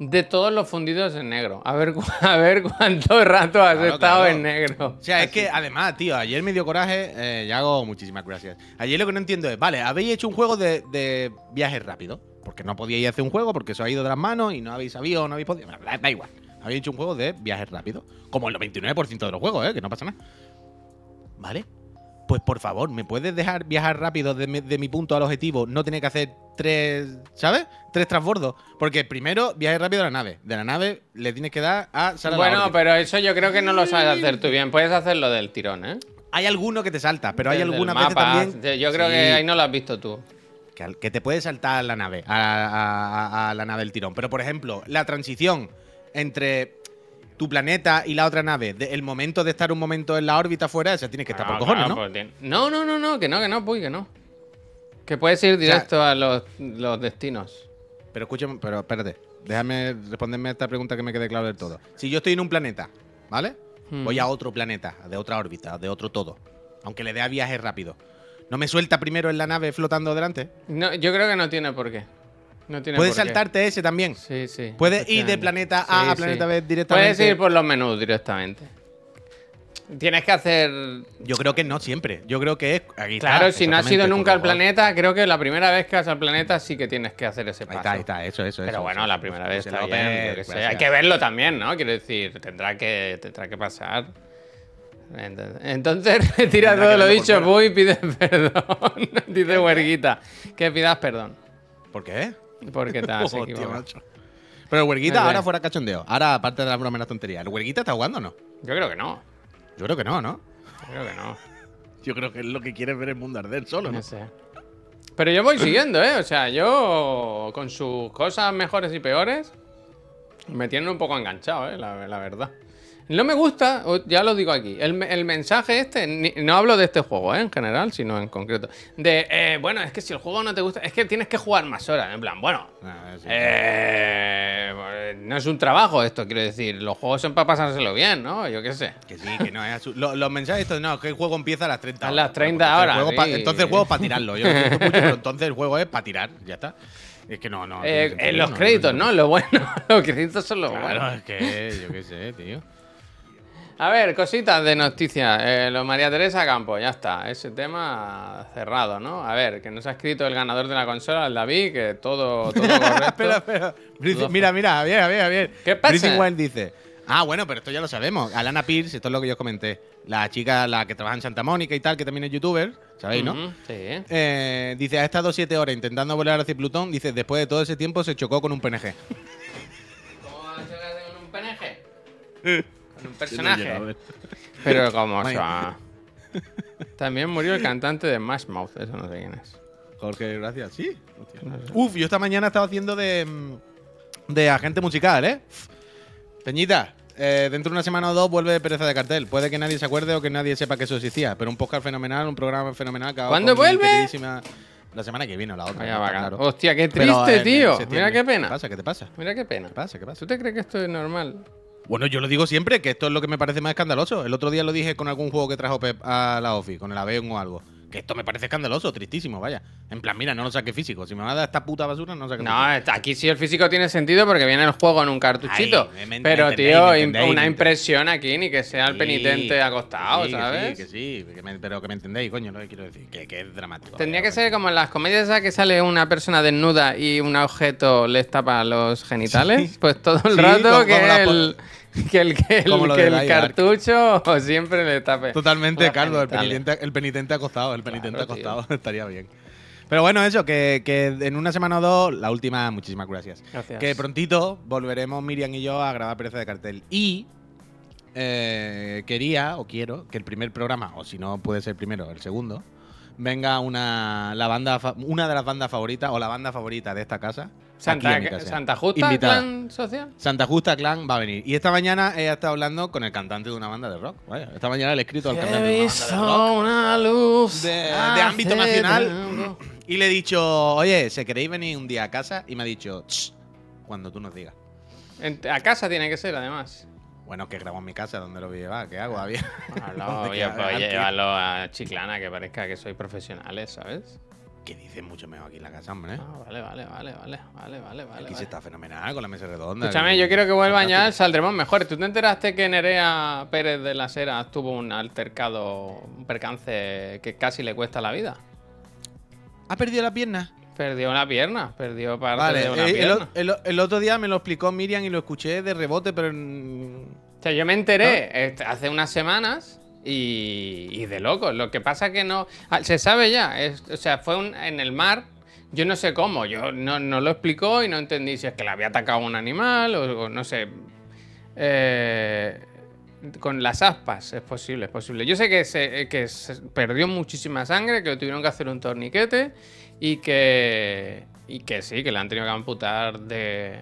S1: de todos los fundidos en negro. A ver, a ver cuánto rato has
S2: Claro,
S1: estado
S2: claro.
S1: en negro.
S2: O sea, es que además, tío, ayer me dio coraje. Eh, ya hago muchísimas gracias. Ayer lo que no entiendo es, vale, habéis hecho un juego de, de viajes rápidos. Porque no podíais hacer un juego porque os ha ido de las manos y no habéis sabido o no habéis podido. Da igual. Habéis hecho un juego de viajes rápidos. Como el 99% de los juegos, ¿eh? Que no pasa nada. ¿Vale? Pues por favor, ¿me puedes dejar viajar rápido de mi, de mi punto al objetivo? No tener que hacer tres, ¿sabes? Tres transbordos. Porque primero, viaje rápido a la nave. De la nave le tienes que dar a sale a la
S1: Bueno, pero eso yo creo que no lo sabes hacer tú bien. Puedes hacerlo del tirón, ¿eh?
S2: Hay alguno que te salta, pero hay veces
S1: mapa.
S2: también.
S1: Yo creo
S2: Sí,
S1: que ahí no lo has visto tú.
S2: que, te puede saltar la nave, a, a- a- a la nave del tirón. Pero por ejemplo, la transición entre tu planeta y la otra nave, de- el momento de estar un momento en la órbita fuera, esa tienes que estar por
S1: Ah,
S2: cojones,
S1: claro,
S2: ¿no?
S1: pues no, no, no, no, que no, que no, puy, que no. Que puedes ir directo a los, los destinos.
S2: Pero escúchame, pero espérate, déjame responderme a esta pregunta que me quede claro del todo. Si yo estoy en un planeta, ¿vale?
S1: Hmm.
S2: Voy a otro planeta, de otra órbita, de otro todo. Aunque le dé a viaje rápido. ¿No me suelta primero en la nave flotando delante?
S1: No, yo creo que no tiene por qué. No tiene
S2: ¿Puedes
S1: por qué.
S2: saltarte ese también?
S1: Sí, sí.
S2: Puedes ir de planeta A
S1: Sí,
S2: a
S1: sí.
S2: planeta B directamente.
S1: Puedes ir por los menús directamente. Tienes que hacer.
S2: Yo creo que no siempre. Yo creo que es. aquí está,
S1: Claro, si no has ido
S2: exactamente,
S1: nunca al
S2: por favor.
S1: planeta, creo que la primera vez que vas al planeta sí que tienes que hacer ese
S2: Ahí
S1: paso.
S2: está, ahí está, eso, eso.
S1: Pero
S2: eso,
S1: bueno,
S2: eso,
S1: la
S2: eso.
S1: primera vez
S2: se
S1: está
S2: lo
S1: bien,
S2: ve,
S1: yo qué sé.
S2: gracias.
S1: Hay que verlo también, ¿no? Quiero decir, tendrá que, tendrá que pasar. Entonces, entonces retira
S2: Tendrá
S1: todo lo
S2: verlo por
S1: dicho,
S2: fuera.
S1: Y pide perdón. Dice Huerguita. Que pidas perdón.
S2: ¿Por qué?
S1: Porque equivocado.
S2: macho. Pero el huerguita ahora fuera cachondeo. Ahora, aparte de la broma y las tonterías. ¿El huerguita está jugando o no?
S1: Yo creo que no.
S2: Yo creo que no, ¿no?
S1: Yo creo que no.
S2: Yo creo que es lo que quiere ver el mundo arder solo,
S1: No sé. Pero yo voy siguiendo, ¿eh? O sea, yo con sus cosas mejores y peores me tienen un poco enganchado, ¿eh? La, la verdad. No me gusta, ya lo digo aquí, el, el mensaje este, ni- no hablo de este juego, ¿eh? En general, sino en concreto. De, eh, bueno, es que si el juego no te gusta, es que tienes que jugar más horas. En plan, bueno,
S2: Ah, sí.
S1: eh, no es un trabajo esto, quiero decir. Los juegos son para pasárselo bien, ¿no? Yo qué sé.
S2: Que sí, que no es asu- Lo- Los mensajes estos, no, que el juego empieza a las 30
S1: A
S2: horas.
S1: las 30
S2: Entonces el
S1: horas,
S2: pa- entonces el juego es para tirarlo. Yo lo siento mucho, pero entonces el juego es para tirar, ya está. Es que no, no. tiene
S1: Eh, en los
S2: no,
S1: créditos, ¿no? Lo bueno, los créditos son lo
S2: Claro,
S1: bueno.
S2: es que yo qué sé, tío.
S1: A ver, cositas de noticias. Eh, lo María Teresa Campos, ya está. Ese tema cerrado, ¿no? A ver, que nos ha escrito el ganador de la consola, el David, que todo, todo correcto.
S2: espera, espera. Breathing- mira, mira, bien, bien, bien.
S1: ¿Qué pasa?
S2: Wild dice. Ah, bueno, pero esto ya lo sabemos. Alana Pierce, esto es lo que yo comenté. La chica, la que trabaja en Santa Mónica y tal, que también es youtuber, ¿sabéis, no?
S1: Sí.
S2: Eh, dice, ha estado siete horas intentando volar hacia Plutón. Dice, después de todo ese tiempo se chocó con un PNG.
S1: ¿Cómo se con un PNG? Un personaje. Pero como
S2: Ay.
S1: se va. También murió el cantante de Smash Mouth, eso no sé quién es.
S2: Jorge, gracias. Sí. Hostia.
S1: No sé.
S2: Uf, yo esta mañana estaba haciendo de, de agente musical, ¿eh? Peñita, eh, dentro de una semana o dos vuelve Pereza de Cartel. Puede que nadie se acuerde o que nadie sepa que eso existía, pero un podcast fenomenal, un programa fenomenal.
S1: ¿Cuándo vuelve?
S2: La semana que viene o la otra.
S1: Vaya
S2: no claro.
S1: Hostia, qué triste,
S2: en
S1: tío. Mira qué pena.
S2: ¿Qué pasa? ¿Qué te pasa?
S1: Mira qué pena.
S2: ¿Qué pasa? ¿Qué pasa?
S1: ¿Tú te crees que esto es normal?
S2: Bueno, yo lo digo siempre, que esto es lo que me parece más escandaloso. El otro día lo dije con algún juego que trajo Pep a la OFI, con el Avión o algo. Que esto me parece escandaloso, tristísimo, vaya. En plan, mira, no lo saque físico. Si me va a dar esta puta basura, no lo saque físico.
S1: No, aquí sí el físico tiene sentido porque viene el juego en un cartuchito.
S2: Ay, me- me
S1: pero, tío,
S2: me
S1: im-
S2: entendéis,
S1: una impresión aquí, ni que sea el
S2: Sí,
S1: penitente acostado,
S2: sí, que
S1: ¿sabes?
S2: Sí, que sí, que pero que me entendéis, coño, lo que quiero decir. Que, que es dramático.
S1: Tendría
S2: vaya,
S1: que ser como en las comedias esas que sale una persona desnuda y un objeto les tapa los genitales. Pues todo el rato que, el, que el, que el,
S2: Como lo
S1: que
S2: de
S1: el
S2: Die Dark.
S1: cartucho siempre le tape.
S2: Totalmente,
S1: los
S2: Carlos, el penitente, el penitente acostado, el penitente
S1: Claro, tío.
S2: acostado, estaría bien. Pero bueno, eso, que, que en una semana o dos, la última, muchísimas gracias.
S1: Gracias.
S2: Que prontito volveremos Miriam y yo a grabar Pereza de Cartel. Y eh, quería o quiero que el primer programa, o si no puede ser el primero, el segundo, venga una, la banda, fa- una de las bandas favoritas o la banda favorita de esta casa.
S1: Santa,
S2: aquí en mi casa.
S1: Santa Justa,
S2: Invitada.
S1: clan social.
S2: Santa Justa Clan va a venir. Y esta mañana he estado hablando con el cantante de una banda de rock. Vaya, esta mañana le he escrito al cantante de una banda de rock.
S1: una luz
S2: De- de ámbito nacional. Y le he dicho, oye, ¿se queréis venir un día a casa? Y me ha dicho, "Ch, cuando tú nos digas.
S1: A casa tiene que ser, además.
S2: Bueno, que grabo en mi casa, ¿dónde lo voy a llevar? ¿Qué hago? Había-
S1: Llévalo,
S2: ¿Dónde
S1: oye,
S2: queda?
S1: pues, llévalo a Chiclana, que parezca que sois profesionales, ¿sabes?
S2: Que dice mucho mejor aquí en la casa, hombre.
S1: Ah, vale, vale, vale, vale, vale, vale, vale.
S2: aquí
S1: vale.
S2: se está fenomenal con la mesa redonda.
S1: Escúchame, yo quiero que vuelvan ya, saldremos mejor. ¿Tú te enteraste que Nerea Pérez de las Heras tuvo un altercado, un percance que casi le cuesta la vida?
S2: ¿Ha perdido la pierna?
S1: Perdió una pierna, perdió parte
S2: Vale,
S1: de una
S2: eh, el,
S1: pierna.
S2: el- el otro día me lo explicó Miriam y lo escuché de rebote, pero.
S1: O sea, yo me enteré este, hace unas semanas y, y de loco. Lo que pasa que no. ah, se sabe ya. es- o sea, fue un- en el mar. Yo no sé cómo. Yo no, no lo explicó y no entendí si es que le había atacado un animal o, o no sé. Eh, con las aspas es posible, es posible. Yo sé que se, que se perdió muchísima sangre, que le tuvieron que hacer un torniquete y que. Y que sí, que le han tenido que amputar de.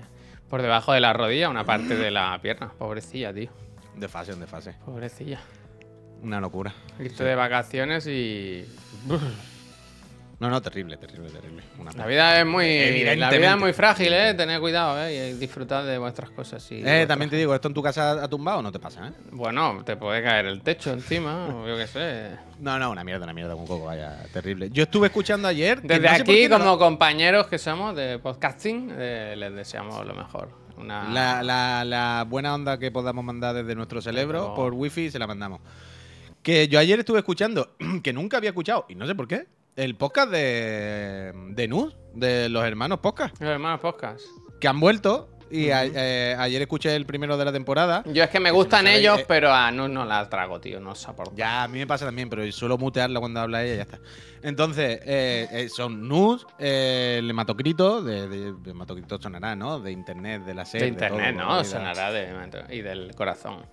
S1: Por debajo de la rodilla una parte de la pierna. Pobrecilla, tío.
S2: De fase, de fase.
S1: Pobrecilla.
S2: Una locura.
S1: Estoy de vacaciones y.
S2: No, no, terrible, terrible, terrible. Una
S1: La vida es muy. La vida es muy frágil, eh. Tened cuidado, eh. Y disfrutad de vuestras cosas. Y
S2: Eh,
S1: vuestras-
S2: también te digo, ¿esto en tu casa ha tumbado o no te pasa, eh?
S1: Bueno, te puede caer el techo encima, o yo qué sé.
S2: No, no, una mierda, una mierda, un coco, vaya, terrible. Yo estuve escuchando ayer.
S1: Desde
S2: no sé por
S1: aquí,
S2: no
S1: como compañeros que somos de podcasting, eh, les deseamos lo mejor. Una...
S2: La, la- la buena onda que podamos mandar desde nuestro cerebro por wifi se la mandamos. Que yo ayer estuve escuchando, que nunca había escuchado, y no sé por qué, el podcast de, de Nus, de los hermanos podcast,
S1: Los hermanos podcast.
S2: que han vuelto. Y a- eh, ayer escuché el primero de la temporada.
S1: Yo es que me gustan ellos,
S2: eh,
S1: pero a no, no la trago, tío. No soporto.
S2: Ya, a mí me pasa también, pero suelo mutearla cuando habla ella y ya está. Entonces, eh, son Nus, el hematocrito, de, de, de hematocrito sonará, ¿no? De internet, de la serie.
S1: de internet,
S2: todo,
S1: ¿no? Sonará de. Y del corazón.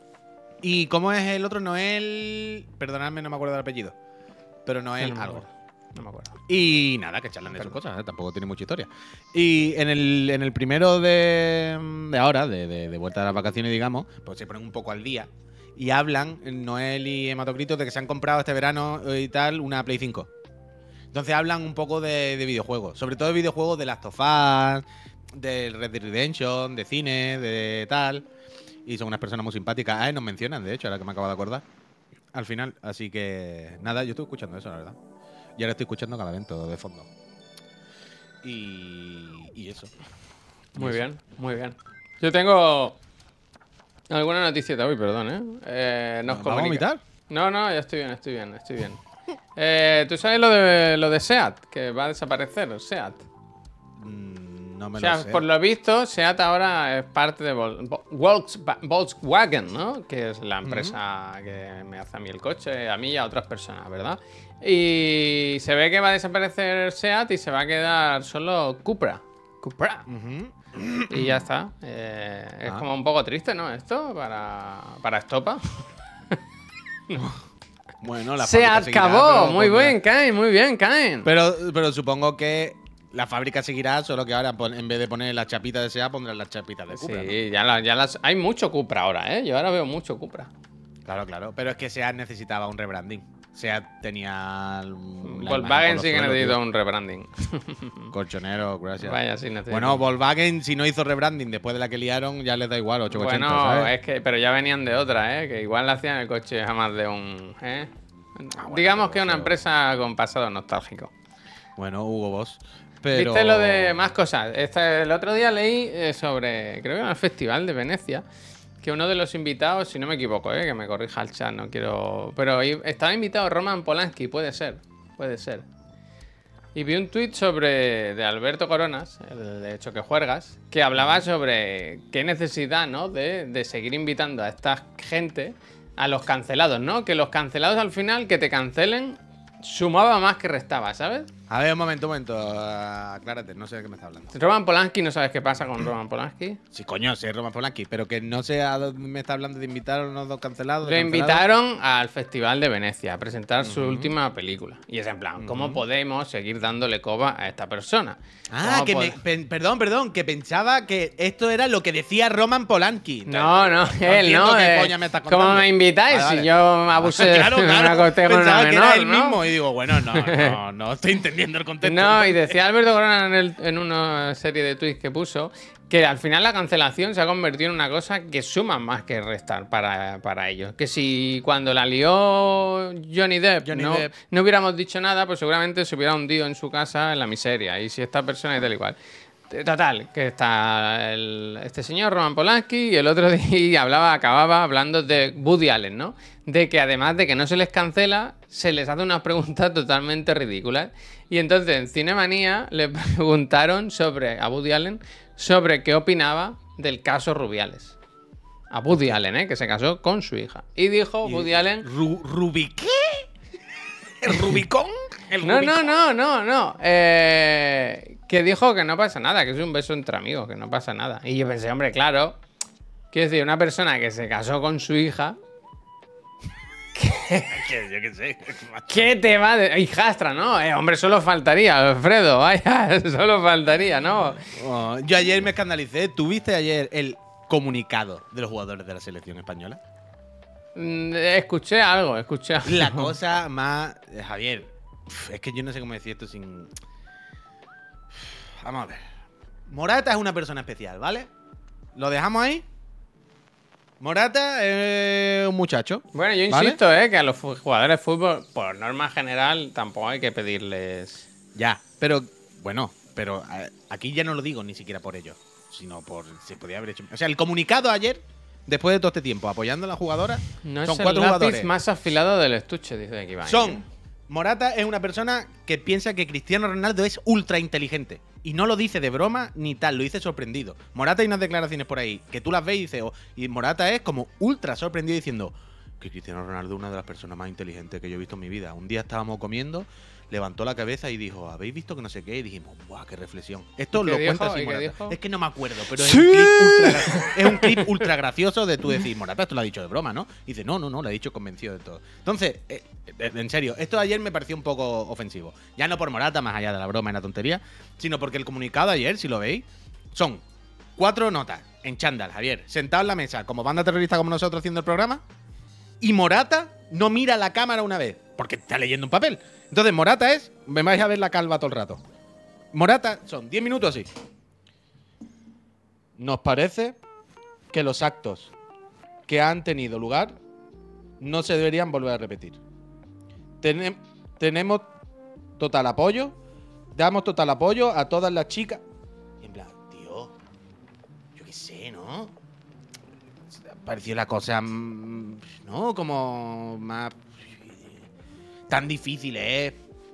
S2: ¿Y cómo es el otro? Noel. Perdonadme, no me acuerdo del apellido. Pero Noel
S1: No
S2: algo.
S1: No me acuerdo.
S2: Y nada, que charlan de sus cosas, ¿eh? tampoco tiene mucha historia. Y en el, en el primero de, de ahora, de, de- de vuelta a las vacaciones, digamos, pues se ponen un poco al día y hablan, Noel y Hematocrito, de que se han comprado este verano eh, y tal una Play 5. Entonces hablan un poco de, de videojuegos, sobre todo de videojuegos de Last of Us, de Red Dead Redemption, de cine, de tal. Y son unas personas muy simpáticas. Ah, nos mencionan, de hecho, ahora que me acabo de acordar. Al final, así que nada, yo estoy escuchando eso, la verdad. Y ahora estoy escuchando cada evento de fondo. Y, y eso.
S1: Muy bien, muy bien. Yo tengo alguna noticia de hoy, perdón, ¿eh? eh nos
S2: ¿Vamos a
S1: comunica-
S2: vomitar?
S1: No, no, ya estoy bien, estoy bien, estoy bien. Eh, ¿Tú sabes lo de, lo de SEAT? Que va a desaparecer, SEAT.
S2: Mm, no me
S1: O sea,
S2: lo sé.
S1: por lo visto, SEAT ahora es parte de Vol- Vol- Volkswa- Volkswagen, ¿no? Que es la empresa que me hace a mí el coche, a mí y a otras personas, ¿verdad? Y se ve que va a desaparecer SEAT y se va a quedar solo Cupra. Cupra. Y ya está. Eh, es
S2: Ah.
S1: como un poco triste, ¿no? Esto para, para Estopa.
S2: Bueno, la
S1: Se
S2: seguirá,
S1: acabó. Muy
S2: pondrá-
S1: bien, Caen, muy bien, Caen.
S2: Pero, pero supongo que la fábrica seguirá, solo que ahora en vez de poner la chapita de SEA pondrán las chapitas de Cupra. ¿no?
S1: Sí, ya, la- ya las. Hay mucho Cupra ahora, ¿eh? Yo ahora veo mucho Cupra.
S2: Claro, claro. Pero es que SEA necesitaba un rebranding. SEA tenía.
S1: Volkswagen sí que
S2: tío.
S1: un rebranding.
S2: Colchonero, gracias.
S1: Vaya, sí necesita.
S2: Bueno, Volkswagen, si no hizo rebranding después de la que liaron, ya les da igual, 880,
S1: Bueno,
S2: ¿sabes?
S1: es que, pero ya venían de otra, ¿eh? Que igual le hacían el coche jamás de un. ¿eh?
S2: Ah, bueno,
S1: Digamos que una empresa con pasado nostálgico.
S2: Bueno, Hugo Boss.
S1: ¿Viste lo de más cosas? Este- el otro día leí eh, sobre, creo que era el Festival de Venecia, que uno de los invitados, si no me equivoco, eh, que me corrija el chat, no quiero... Pero estaba invitado Roman Polanski, puede ser, puede ser. Y vi un tuit sobre de Alberto Coronas, el de Choque Juergas, que hablaba sobre qué necesidad, ¿no? De, de seguir invitando a esta gente a los cancelados, ¿no? Que los cancelados al final, que te cancelen, sumaba más que restaba, ¿sabes?
S2: A ver, un momento, un momento. ah, aclárate, no sé de qué me está hablando.
S1: Roman Polanski, ¿no sabes qué pasa con Roman Polanski?
S2: Sí, coño, sí, Roman Polanski, pero que no sé a dónde me está hablando de invitar a unos dos cancelados.
S1: Lo invitaron al Festival de Venecia a presentar su última película. Y es en plan, ¿cómo podemos seguir dándole coba a esta persona?
S2: Ah,
S1: ¿Cómo
S2: que me, perdón, perdón, que pensaba que esto era lo que decía Roman Polanski.
S1: No, no, él no.
S2: qué
S1: eh,
S2: coña me estás
S1: ¿Cómo
S2: contando.
S1: me invitáis
S2: Vale,
S1: si yo abusé
S2: claro,
S1: de
S2: claro.
S1: una acosté con una
S2: Pensaba que
S1: menor,
S2: era él
S1: ¿no?
S2: mismo y digo, bueno, no, no, no estoy entendiendo el contexto.
S1: No, y decía Alberto Corona en, el- en una serie de tweets que puso que al final la cancelación se ha convertido en una cosa que suma más que restar para, para ellos. Que si cuando la lió Johnny Depp,
S2: Johnny
S1: no,
S2: Depp.
S1: no hubiéramos dicho nada, pues seguramente se hubiera hundido en su casa en la miseria. Y si esta persona y tal igual. Total, que está el- este señor Roman Polanski y el otro día hablaba, acababa hablando de Woody Allen, ¿no? De que además de que no se les cancela, se les hace unas preguntas totalmente ridículas. Y entonces en Cinemanía le preguntaron sobre, a Woody Allen sobre qué opinaba del caso Rubiales. A Woody Allen, ¿eh? Que se casó con su hija. Y dijo
S2: Y-
S1: Woody Allen...
S2: Ru- ¿Rubi qué? ¿El Rubicón? ¿El
S1: No, no,
S2: Rubicón?
S1: no, no, no. Eh, que dijo que no pasa nada, que es un beso entre amigos, que no pasa nada. Y yo pensé, hombre, claro. Quiero decir, una persona que se casó con su hija,
S2: Que yo qué sé.
S1: ¿qué te va de. Hijastra, ¿no? Eh, hombre, solo faltaría, Alfredo, vaya, solo faltaría, ¿no?
S2: Oh, yo ayer me escandalicé. ¿Tuviste ayer el comunicado de los jugadores de la selección española?
S1: Mm, Escuché algo, escuché algo.
S2: La cosa más. eh, Javier, es que yo no sé cómo decir esto sin. Vamos a ver. Morata es una persona especial, ¿vale? ¿Lo dejamos ahí? Morata es un muchacho.
S1: Bueno, yo
S2: ¿vale?
S1: insisto, ¿eh? Que a los jugadores de fútbol, por norma general, tampoco hay que pedirles.
S2: Ya, pero bueno, pero aquí ya no lo digo ni siquiera por ello, sino por se podía haber hecho. O sea, el comunicado ayer, después de todo este tiempo apoyando a la jugadora,
S1: No
S2: son
S1: es el
S2: cuatro
S1: lápiz
S2: jugadores.
S1: más afilado del estuche, dice aquí
S2: Son. Morata es una persona que piensa que Cristiano Ronaldo es ultra inteligente. Y no lo dice de broma ni tal, lo dice sorprendido. Morata hay unas declaraciones por ahí que tú las ves y dices, oh, y Morata es como ultra sorprendido diciendo que Cristiano Ronaldo es una de las personas más inteligentes que yo he visto en mi vida. Un día estábamos comiendo, levantó la cabeza y dijo, ¿habéis visto que no sé qué? Y dijimos, ¡buah, qué reflexión! Esto
S1: ¿Y qué
S2: lo
S1: dijo?
S2: cuenta así
S1: ¿Y qué
S2: Morata. Es que no me acuerdo, pero
S1: ¡Sí!
S2: es, un clip ultra, es un clip ultra gracioso de tú decir, Morata, esto lo ha dicho de broma, ¿no? Y dice, no, no, no, lo ha dicho convencido de todo. Entonces, eh, eh, en serio, esto de ayer me pareció un poco ofensivo. Ya no por Morata, más allá de la broma y la tontería, sino porque el comunicado de ayer, si lo veis, son cuatro notas en chándal, Javier, sentado en la mesa, como banda terrorista como nosotros haciendo el programa, y Morata no mira la cámara una vez, porque está leyendo un papel. Entonces, Morata es, me vais a ver la calva todo el rato. Morata son 10 minutos así. Nos parece que los actos que han tenido lugar no se deberían volver a repetir. Tenem- tenemos total apoyo, damos total apoyo a todas las chicas. Y en plan, tío, yo qué sé, ¿no? Pareció la cosa, mm, ¿no? Como más... Tan difícil es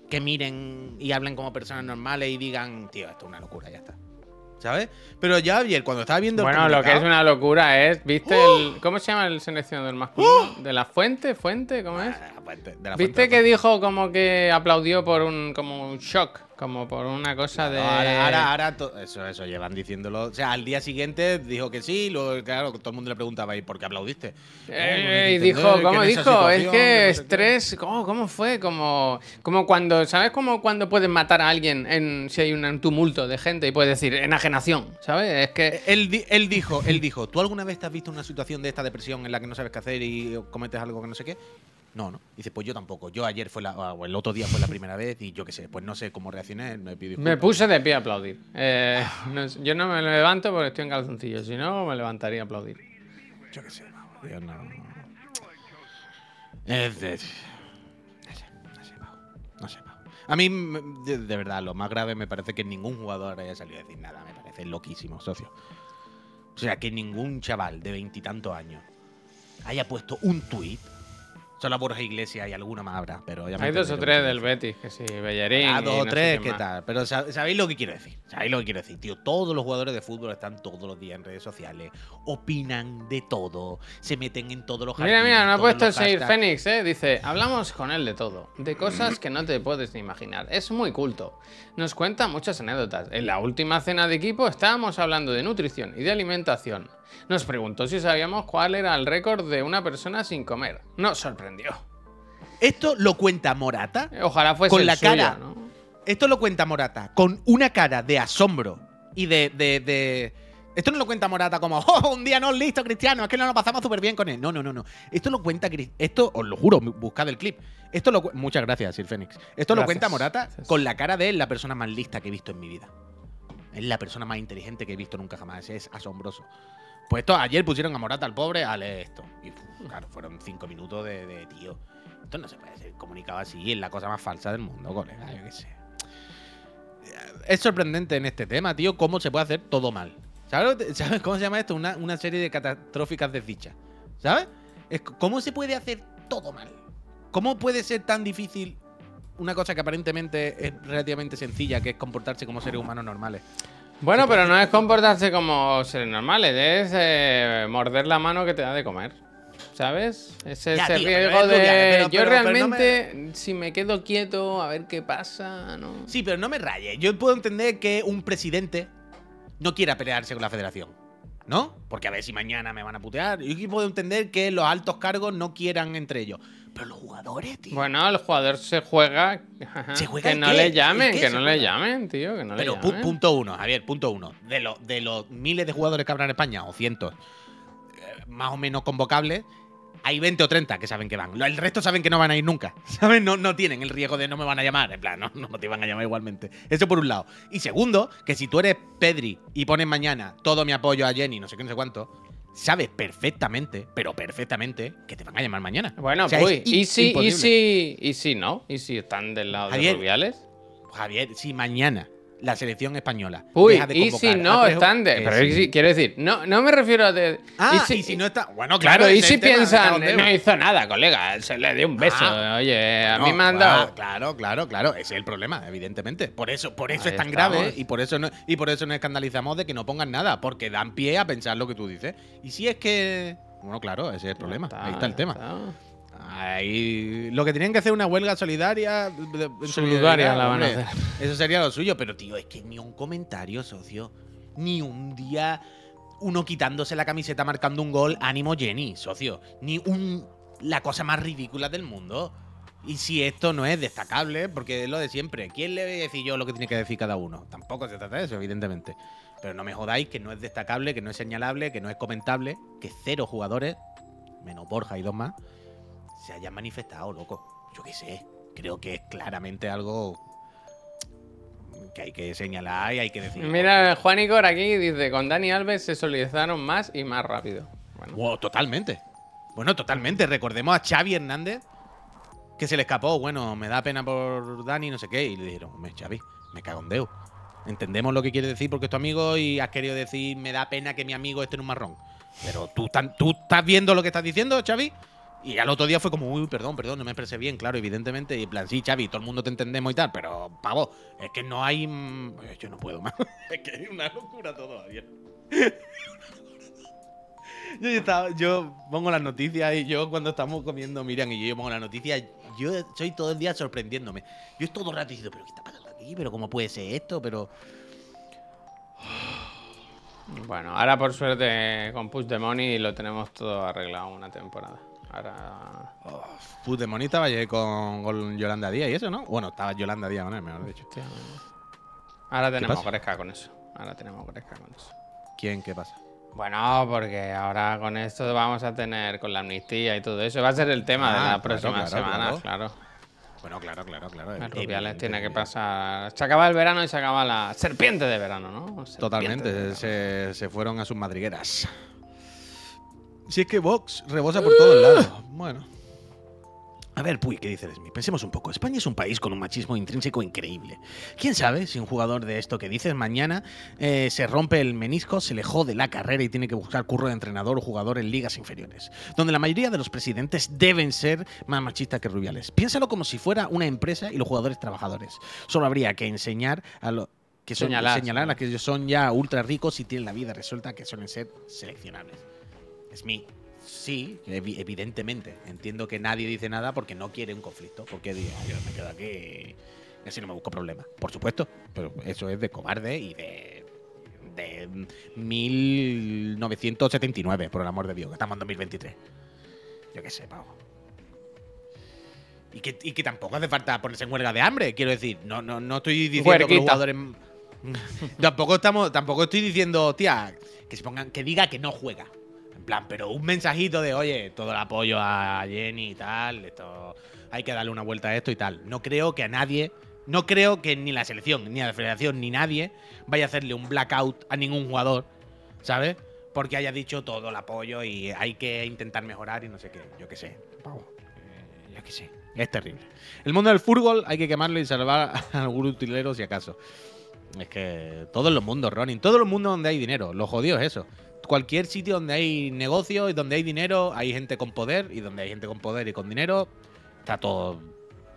S2: que miren y hablen como personas normales y digan, tío, esto es una locura, ya está. ¿Sabes? Pero ya ayer, cuando estaba viendo el
S1: Bueno, lo que es una locura es, ¿viste el. ¿Cómo se llama el seleccionador masculino? ¿De la fuente? ¿Fuente? ¿Cómo es?
S2: La fuente- de la
S1: ¿Viste
S2: fuente,
S1: que dijo como que aplaudió por un como un shock? Como por una cosa de.
S2: Ahora, ahora, ahora to- eso, eso llevan diciéndolo. O sea, al día siguiente dijo que sí, luego, claro, todo el mundo le preguntaba, ¿y por qué aplaudiste?
S1: Eh, y
S2: No, no
S1: dijo, ¿cómo dijo? Es que estrés, ¿cómo, cómo fue? Como, como cuando, ¿sabes cómo cuando puedes matar a alguien en, si hay un tumulto de gente y puedes decir enajenación, ¿sabes? Es que
S2: Él, di- él dijo, él dijo, ¿tú alguna vez te has visto una situación de esta depresión en la que no sabes qué hacer y cometes algo que no sé qué? No, no. Dice, pues yo tampoco. Yo ayer fue la, o el otro día fue la primera vez y yo qué sé, pues no sé cómo reaccioné, me pido
S1: me
S2: disculpas.
S1: puse de pie a aplaudir. Eh, no yo no me levanto porque estoy en calzoncillos, si no me levantaría a aplaudir.
S2: Yo qué sé, no. Es de. No sé, no sé, Pau. No sé, Pau. A mí, de, de verdad, lo más grave me parece que ningún jugador haya salido a decir nada. Me parece loquísimo, socio. O sea, que ningún chaval de veintitantos años haya puesto un tuit. Solo Borja Iglesias y alguna más habrá, pero ya me
S1: Hay dos o tres del. Betis, que sí, Bellerín.
S2: Ah, dos o
S1: no
S2: tres, ¿qué
S1: más.
S2: tal? Pero sab- sabéis lo que quiero decir. Sabéis lo que quiero decir, tío. Todos los jugadores de fútbol están todos los días en redes sociales, opinan de todo, se meten en todos los
S1: Mira,
S2: jardines,
S1: mira, no ha puesto el Seir. Fénix, ¿eh? Dice, hablamos con él de todo, de cosas que no te puedes ni imaginar. Es muy culto. Nos cuenta muchas anécdotas. En la última cena de equipo estábamos hablando de nutrición y de alimentación. Nos preguntó si sabíamos cuál era el récord de una persona sin comer. Nos sorprendió.
S2: Esto lo cuenta Morata.
S1: Ojalá fuese
S2: Con
S1: el
S2: la
S1: suyo,
S2: cara.
S1: ¿no?
S2: Esto lo cuenta Morata con una cara de asombro y de. de- de- Esto no lo cuenta Morata como, oh, un día no, listo, Cristiano, es que nos lo pasamos súper bien con él. No, no, no, no. Esto lo cuenta. Esto, os lo juro, buscad el clip. Esto lo, Muchas gracias, Sir Fénix. Esto lo cuenta Morata
S1: Gracias.
S2: con la cara de él, la persona más lista que he visto en mi vida. Es la persona más inteligente que he visto nunca jamás. Es asombroso. Pues esto, ayer pusieron a Morata al pobre a leer esto. Y claro, fueron cinco minutos de, tío. Esto no se puede ser comunicado así, es la cosa más falsa del mundo, colega, yo qué sé. Es sorprendente en este tema, tío, cómo se puede hacer todo mal. ¿Sabes, ¿sabes cómo se llama esto? Una, una serie de catastróficas desdichas. ¿Sabes? Es ¿Cómo se puede hacer todo mal? ¿Cómo puede ser tan difícil una cosa que aparentemente es relativamente sencilla, que es comportarse como seres humanos normales?
S1: Bueno, pero no es comportarse como seres normales, es eh, morder la mano que te da de comer. ¿Sabes? Ese,
S2: Ya, tío,
S1: riesgo
S2: es
S1: de.
S2: Rubiales, pero-
S1: yo
S2: pero- pero no
S1: realmente, si me quedo quieto, a ver qué pasa, ¿no?
S2: Sí, pero no me rayes. Yo puedo entender que un presidente no quiera pelearse con la federación. ¿No? Porque a ver si mañana me van a putear. Yo puedo entender que los altos cargos no quieran entre ellos. Pero los jugadores, tío.
S1: Bueno, el jugador se juega.
S2: ¿Se juega
S1: que no
S2: qué?
S1: le
S2: ¿El
S1: llamen, que no le llamen, tío, que no
S2: Pero
S1: le
S2: pu-
S1: llamen.
S2: punto uno, Javier, punto uno. De, los de los miles de jugadores que habrá en España, o cientos, eh, más o menos convocables, hay 20 o 30 que saben que van. El resto saben que no van a ir nunca. ¿Saben? No, no tienen el riesgo de no me van a llamar. En plan, no, no te van a llamar igualmente. Eso por un lado. Y segundo, que si tú eres Pedri y pones mañana todo mi apoyo a Jenny, no sé qué, no sé cuánto, sabes perfectamente, pero perfectamente, que te van a llamar mañana.
S1: Bueno,
S2: O sea,
S1: pues, ¿y si, y si, y si no? ¿Y si están del lado
S2: Javier,
S1: de Rubiales?
S2: Javier, si mañana la selección española.
S1: Uy,
S2: de
S1: y si no están de. Pero
S2: sí.
S1: quiero decir, no, no me refiero a de.
S2: Ah, y si, no está. Bueno,
S1: Claro,
S2: claro.
S1: y si piensan, no hizo nada, colega, se le dio un beso.
S2: Ah,
S1: Oye, a
S2: No,
S1: mí me han
S2: claro,
S1: dado.
S2: Claro, claro, claro. Ese es el problema, evidentemente. Por eso, por eso
S1: Ahí
S2: es tan
S1: estamos.
S2: grave y por eso no, y por eso nos escandalizamos de que no pongan nada, porque dan pie a pensar lo que tú dices. Y si es que. Bueno, claro, ese es el problema. Ahí está el tema.
S1: está.
S2: Ahí. Lo que tenían que hacer una huelga solidaria.
S1: Solidaria la van a hacer.
S2: Eso sería lo suyo, pero tío, es que ni un comentario, socio. Ni un día uno quitándose la camiseta marcando un gol, ánimo Jenny, socio. Ni un la cosa más ridícula del mundo. Y si esto no es destacable, porque es lo de siempre, ¿quién le voy a decir yo lo que tiene que decir cada uno? Tampoco se trata de eso, evidentemente. Pero no me jodáis que no es destacable, que no es señalable, que no es comentable, que cero jugadores, menos Borja y dos más, se hayan manifestado, loco. Yo qué sé. Creo que es claramente algo que hay que señalar y hay que decir.
S1: Mira, Juan Igor aquí dice: con Dani Alves se solidarizaron más y más rápido. Bueno,
S2: Wow, totalmente. Bueno, totalmente. Recordemos a Xavi Hernández, que se le escapó. Bueno, me da pena por Dani, no sé qué. Y le dijeron, hombre, Xavi, me cago en Deu. Entendemos lo que quiere decir porque es tu amigo y has querido decir, me da pena que mi amigo esté en un marrón. Pero tú, tan- tú estás viendo lo que estás diciendo, Xavi. Y al otro día fue como, uy, perdón, perdón, no me expresé bien, claro, evidentemente. Y en plan, sí, Xavi, todo el mundo te entendemos y tal, pero, pavo, es que no hay. mm, Yo no puedo más. es que es una locura todo, Javier. Yo, estaba- yo pongo las noticias y yo cuando estamos comiendo Miriam y yo, pongo las noticias, yo soy todo el día sorprendiéndome. Yo estoy todo el rato diciendo, pero ¿qué está pasando aquí? ¿Pero cómo puede ser esto? Pero...
S1: bueno, ahora por suerte con Push the Money lo tenemos todo arreglado una temporada. Ahora.
S2: Estaba ayer con, con Yolanda Díaz y eso, ¿no? Bueno, estaba Yolanda Díaz él, mejor dicho.
S1: hostia, Ahora tenemos? Gresca con eso. Ahora tenemos Gresca con eso.
S2: ¿Quién? ¿Qué pasa?
S1: Bueno, porque ahora con esto vamos a tener con la amnistía y todo eso. Va a ser el tema de
S2: Ah,
S1: las
S2: claro,
S1: próximas
S2: claro,
S1: semanas,
S2: claro.
S1: claro.
S2: Bueno, claro, claro, claro.
S1: Rubiales tiene que pasar. Se acaba el verano y se acaba la serpiente de verano, ¿no? Serpiente de
S2: Totalmente,
S1: verano.
S2: se, se fueron a sus madrigueras. Si es que Vox rebosa por todos lados. Bueno. A ver, Puy, ¿qué dice Smith? Pensemos un poco. España es un país con un machismo intrínseco increíble. ¿Quién sabe si un jugador de esto que dices mañana eh, se rompe el menisco, se le jode la carrera y tiene que buscar curro de entrenador o jugador en ligas inferiores? Donde la mayoría de los presidentes deben ser más machistas que rubiales. Piénsalo como si fuera una empresa y los jugadores trabajadores. Solo habría que enseñar a los que son,
S1: Señalar,
S2: señalar a que son ya ultra ricos y tienen la vida resuelta que suelen ser seleccionables. Smith. Sí, evi- evidentemente. Entiendo que nadie dice nada porque no quiere un conflicto. Porque diga, yo me quedo aquí y así no me busco problemas. Por supuesto. Pero eso es de cobarde y de. de 1979, por el amor de Dios, que estamos en 2023. Yo qué sé, pavo. Y que, y que tampoco hace falta ponerse en huelga de hambre. Quiero decir, no, no, no estoy diciendo que los jugadores. tampoco estamos. Tampoco estoy diciendo, tía, que se pongan, que diga que no juega. Plan, pero un mensajito de, oye, todo el apoyo a Jenny y tal, esto hay que darle una vuelta a esto y tal. No creo que a nadie, no creo que ni la selección, ni la federación, ni nadie vaya a hacerle un blackout a ningún jugador, ¿sabes? Porque haya dicho todo el apoyo y hay que intentar mejorar y no sé qué. Yo qué sé. Eh, Yo qué sé. Es terrible. El mundo del fútbol hay que quemarlo y salvar a algún utilero si acaso. Es que todos los mundos, Ronin, todos los mundos donde hay dinero, lo jodido es eso. Cualquier sitio donde hay negocio y donde hay dinero, hay gente con poder y donde hay gente con poder y con dinero, está todo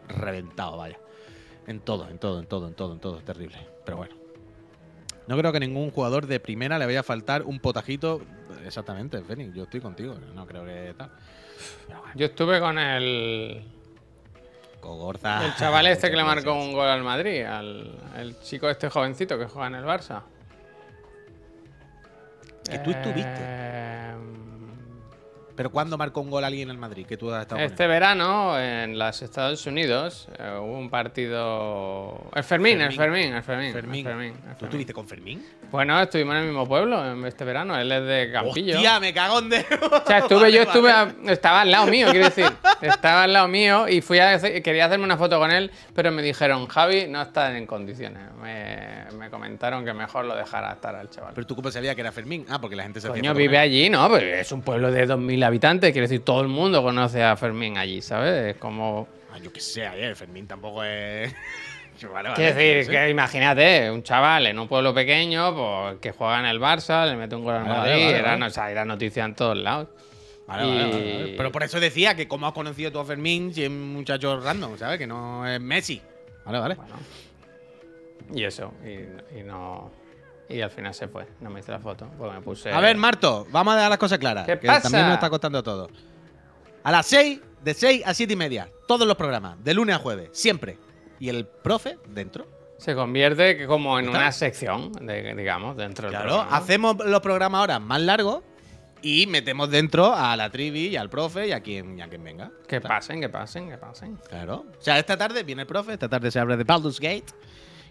S2: reventado, vaya. En todo, en todo, en todo, en todo, en todo, es terrible. Pero bueno. No creo que ningún jugador de primera le vaya a faltar un potajito. Exactamente, Fénix, yo estoy contigo. No creo que tal. Bueno,
S1: Yo estuve con el,
S2: Cogorza.
S1: el chaval este que le marcó un gol al Madrid, al el chico este jovencito que juega en el Barça.
S2: Que tú estuviste. Pero ¿cuándo marcó un gol alguien en el Madrid? Que tú has estado
S1: Este verano en los Estados Unidos eh, hubo un partido. El Fermín, el Fermín, el Fermín. el
S2: Fermín.
S1: Fermín, el
S2: ¿Tú
S1: Fermín.
S2: estuviste con Fermín?
S1: Bueno, estuvimos en el mismo pueblo este verano. Él es de Campillo.
S2: ¡Hostia, me cago en dedo!
S1: O sea, estuve, yo estuve, a- estaba al lado mío, quiero decir. Estaba al lado mío y fui a hacer- quería hacerme una foto con él, pero me dijeron, Javi, no está en condiciones. Me, me comentaron que mejor lo dejara estar al chaval.
S2: Pero tú cómo sabías que era Fermín. Ah, porque la gente se
S1: Coño, vive allí, ¿no? Pues es un pueblo de 2.000 habitantes, quiero decir, todo el mundo conoce a Fermín allí, ¿sabes? Es como...
S2: Ah, yo qué sé, ayer Fermín tampoco es. Vale, vale,
S1: Quiero
S2: no
S1: decir, que imagínate, un chaval en un pueblo pequeño pues, que juega en el Barça, le mete un gol al
S2: Vale,
S1: Madrid, era, no- o sea, era noticia en todos lados.
S2: Vale, vale, vale,
S1: Y-.
S2: Pero por eso decía que cómo has conocido tú a Fermín si es un muchacho random, ¿sabes? Que no es Messi. Vale, vale.
S1: Bueno. Y eso, y, y no. Y al final se fue, no me hice la foto, porque me puse.
S2: A ver, Marto, vamos a dejar las cosas claras.
S1: ¿Qué
S2: que
S1: pasa?
S2: también nos está costando todo. A las 6, de 6 a 7 y media, todos los programas, de lunes a jueves, siempre. Y el profe dentro.
S1: Se convierte como en
S2: ¿Está?
S1: una sección, de- digamos, dentro del
S2: Claro,
S1: programa.
S2: hacemos los programas ahora más largos y metemos dentro a la trivi y al profe y a quien, y a quien venga.
S1: Que pasen, que pasen, que pasen.
S2: Claro. O sea, esta tarde viene el profe, esta tarde se habla de Baldur's Gate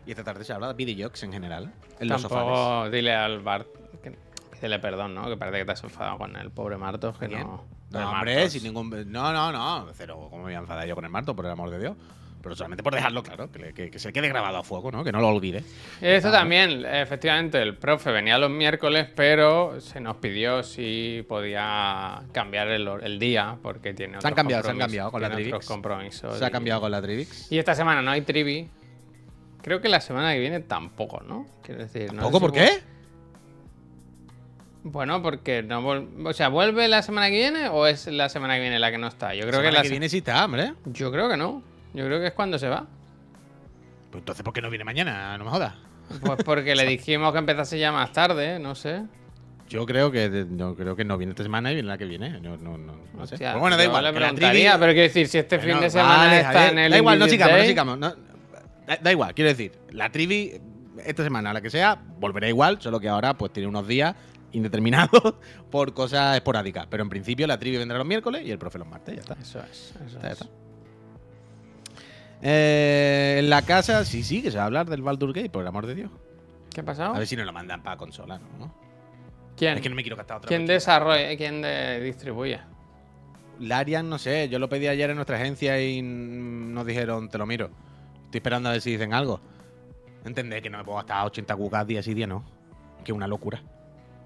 S2: y esta tarde se habla de videojuegos en general. En los sofás.
S1: Tampoco dile al Bart. Que, pídele perdón, ¿no? Que parece que te has enfadado con el pobre Martos, que
S2: ¿Quién?
S1: no.
S2: No,
S1: el
S2: hombre,
S1: Martos.
S2: sin ningún. No, no, no. Cero. ¿Cómo me voy a enfadar yo con el Marto, por el amor de Dios? Pero solamente por dejarlo claro, que, le- que- que se quede grabado a fuego, ¿no? Que no lo olvide.
S1: Esto también, efectivamente, el profe venía los miércoles, pero se nos pidió si podía cambiar el, el día, porque tiene
S2: Se
S1: otros
S2: han cambiado, se han cambiado con la Trivix.
S1: compromisos.
S2: Se ha cambiado con la Trivix.
S1: Y esta semana no hay trivi. Creo que la semana que viene tampoco, ¿no? Quiero decir, no sé
S2: ¿Poco
S1: si
S2: por qué?
S1: Bueno, porque no o sea, ¿vuelve la semana que viene o es la semana que viene la que no está? Yo creo que
S2: Semana
S1: la
S2: que
S1: se-
S2: viene sí está, hombre.
S1: Yo creo que no. Yo creo que es cuando se va.
S2: Pues entonces, ¿por qué no viene mañana? No me jodas.
S1: Pues porque le dijimos que empezase ya más tarde, no sé.
S2: Yo creo que no creo que no viene esta semana y viene la que viene. No, no, no, no sé.
S1: Hostia,
S2: Pero bueno, da igual.
S1: le
S2: que la
S1: preguntaría, pero quiero decir, si este fin de semana
S2: vale,
S1: está
S2: Javier,
S1: en el
S2: Da igual, no sigamos, no sigamos. no- da, da igual, quiero decir, la trivi, esta semana, la que sea, volverá igual, solo que ahora pues tiene unos días indeterminados por cosas esporádicas. Pero en principio la trivi vendrá los miércoles y el profe los martes, ya está.
S1: Eso es, eso es.
S2: está. Eh, en la casa, sí, sí, que se va a hablar del Baldur Gate, por el amor de Dios.
S1: ¿Qué ha pasado?
S2: A ver si nos lo mandan para consola, ¿no?
S1: ¿Quién?
S2: Es que no me quiero gastar otra
S1: ¿Quién desarrolla? ¿Quién de- distribuye?
S2: Larian, no sé, yo lo pedí ayer en nuestra agencia y nos dijeron, te lo miro. Estoy esperando a ver si dicen algo. Entendé que no me puedo gastar 80 cucas día sí día, no. Que una locura.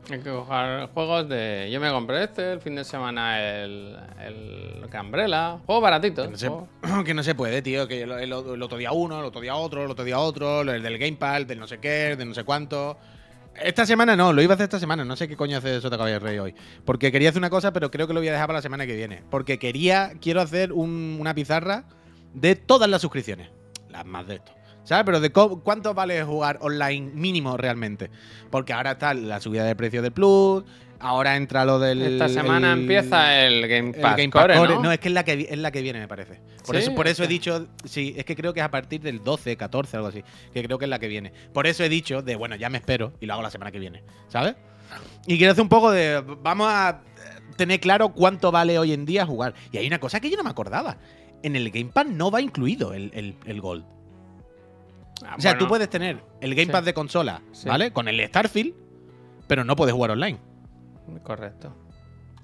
S1: Hay que coger juegos de. Yo me compré este, el fin de semana el. El Cambrela. Juego baratito.
S2: Que no, se,
S1: juego-
S2: que no se puede, tío. Que el, el- el otro día uno, el otro día otro, el otro día otro, el del Gamepad, del no sé qué, del no sé cuánto. Esta semana no, lo iba a hacer esta semana. No sé qué coño hace Sota Caballo Rey hoy. Porque quería hacer una cosa, pero creo que lo voy a dejar para la semana que viene. Porque quería, quiero hacer un- una pizarra de todas las suscripciones. Las más de esto. ¿Sabes? Pero de cuánto vale jugar online mínimo realmente. Porque ahora está la subida de precio del Plus. Ahora entra lo del.
S1: Esta semana
S2: el-
S1: empieza el Game
S2: el
S1: Pass
S2: Game Pass
S1: Core,
S2: Core.
S1: ¿no?
S2: es que es la que, es la que viene, me parece. Por
S1: ¿Sí?
S2: eso, por eso he dicho, sí, es que creo que es a partir del 12, 14, algo así. Que creo que es la que viene. Por eso he dicho de, bueno, ya me espero y lo hago la semana que viene, ¿sabes? Y quiero hacer un poco de, vamos a tener claro cuánto vale hoy en día jugar. Y hay una cosa que yo no me acordaba. En el Game Pass no va incluido el, el- el Gold.
S1: Ah,
S2: O sea,
S1: bueno,
S2: tú puedes tener el Game
S1: Sí.
S2: Pass de consola,
S1: Sí.
S2: ¿vale? Con el Starfield, pero no puedes jugar online.
S1: Correcto.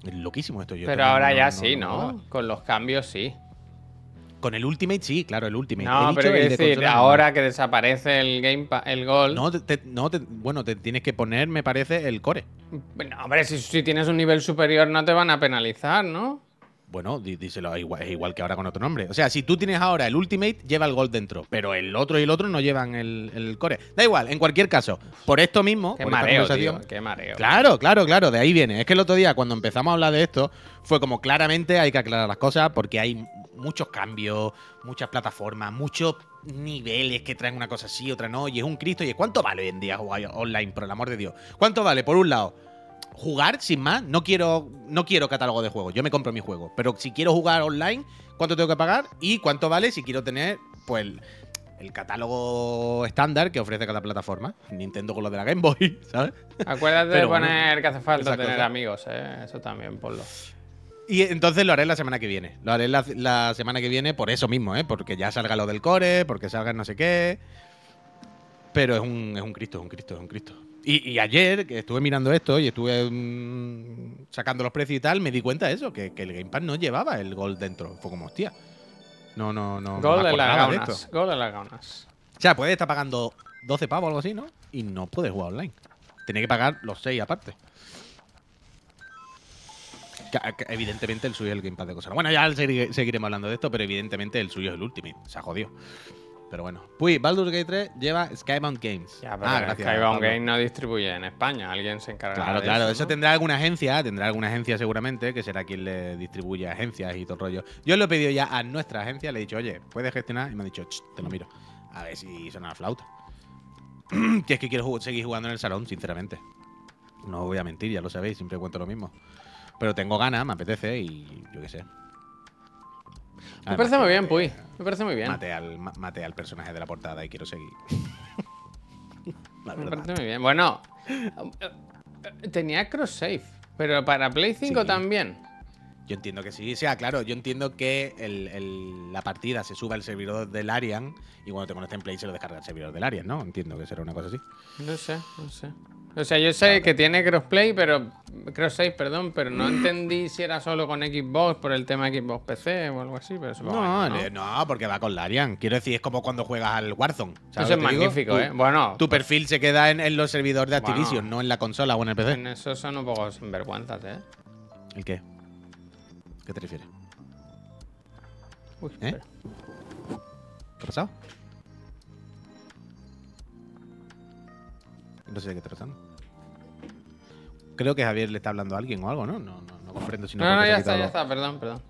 S2: Es loquísimo esto. Yo
S1: Pero ahora
S2: no-
S1: ya
S2: no-
S1: sí,
S2: no.
S1: Con los cambios sí.
S2: Con el Ultimate sí, claro, el Ultimate.
S1: No, pero quiero decir,
S2: consola
S1: ahora que desaparece el Game Pass, el Gold.
S2: No, te- te- no te- bueno, te tienes que poner, me parece, el core.
S1: Bueno, hombre, si, si tienes un nivel superior no te van a penalizar, ¿no?
S2: Bueno, dí- díselo, es igual, es igual que ahora con otro nombre. O sea, si tú tienes ahora el Ultimate, lleva el Gold dentro, pero el otro y el otro no llevan el, el core. Da igual, en cualquier caso, por esto mismo,
S1: Qué
S2: por
S1: mareo, tío, qué mareo.
S2: Claro, claro, claro, de ahí viene. Es que el otro día, cuando empezamos a hablar de esto, fue como claramente hay que aclarar las cosas porque hay muchos cambios, muchas plataformas, muchos niveles que traen una cosa así, otra no. Y es un Cristo. ¿Y es cuánto vale hoy en día jugar online, por el amor de Dios? ¿Cuánto vale, por un lado, jugar sin más? No quiero, no quiero catálogo de juegos, yo me compro mi juego. Pero si quiero jugar online, ¿cuánto tengo que pagar? ¿Y cuánto vale si quiero tener, pues, el, el catálogo estándar que ofrece cada plataforma? Nintendo con lo de la Game Boy, ¿sabes?
S1: Acuérdate de
S2: bueno,
S1: poner que hace falta tener amigos, ¿eh? Eso también, ponlo.
S2: Y entonces lo haré la semana que viene. Lo haré la, la semana que viene por eso mismo, ¿eh? Porque ya salga lo del core, porque salga no sé qué. Pero es un, es un Cristo, es un Cristo, es un Cristo. Y, y ayer, que estuve mirando esto y estuve mm, sacando los precios y tal, me di cuenta de eso, que, que el Game Pass no llevaba el Gold dentro. Fue como, hostia. No, no, no. no
S1: Gol
S2: me
S1: de las
S2: de
S1: gaunas.
S2: esto.
S1: De las gaunas.
S2: O sea, puedes estar pagando 12 pavos o algo así, ¿no? Y no puedes jugar online. Tienes que pagar los 6 aparte. Que- que Evidentemente el suyo es el Game Pass de cosas. Bueno, ya segui- seguiremos hablando de esto, pero evidentemente el suyo es el Ultimate. Se ha jodido. Pero bueno. Pues Baldur's Gate 3 lleva Skybound Games.
S1: Ya, pero
S2: ah, gracias.
S1: Skybound
S2: Pablo.
S1: Game no distribuye en España. Alguien se encarga
S2: Claro,
S1: de
S2: claro.
S1: eso.
S2: Eso,
S1: ¿no?
S2: tendrá alguna agencia, tendrá alguna agencia seguramente, que será quien le distribuye agencias y todo el rollo. Yo lo he pedido ya a nuestra agencia, le he dicho, oye, ¿puedes gestionar? Y me ha dicho, "Ch, te lo miro. A ver si suena la flauta. que es que quiero seguir jugando en el salón, sinceramente. No voy a mentir, ya lo sabéis, siempre cuento lo mismo. Pero tengo ganas, me apetece y yo qué sé.
S1: Me parece muy bien, Puy. Me parece muy bien.
S2: Mate al, personaje de la portada y quiero seguir. La
S1: Me parece muy bien. Bueno, eh, eh, tenía cross save, pero para Play 5
S2: Sí.
S1: también.
S2: Yo entiendo que sí. O sea, claro, yo entiendo que el- el- la partida se sube al servidor del Arian y cuando te conectas en Play se lo descarga el servidor del Arian, ¿no? Entiendo que será una cosa así.
S1: No sé, no sé. O sea, yo sé que tiene crossplay, pero cross save, perdón, pero no entendí si era solo con Xbox por el tema Xbox PC o algo así, pero supongo
S2: No,
S1: que no.
S2: eh, no, porque va con la Arian. Quiero decir, es como cuando juegas al Warzone. ¿sabes
S1: Eso es
S2: digo?
S1: magnífico, ¿eh? Bueno,
S2: Tu perfil se queda en, en los servidores de
S1: Bueno.
S2: Activision, no en la consola o en el PC.
S1: en eso son un poco sinvergüenzas, ¿eh?
S2: ¿El qué? ¿Qué te refieres?
S1: Uy,
S2: ¿Eh? ¿Qué ha pasado? No sé de qué está pasando. Creo que Javier le está hablando a alguien o algo, ¿no? No, no, no comprendo si no.
S1: No, no, ya está, ya
S2: lo-
S1: está, perdón, perdón.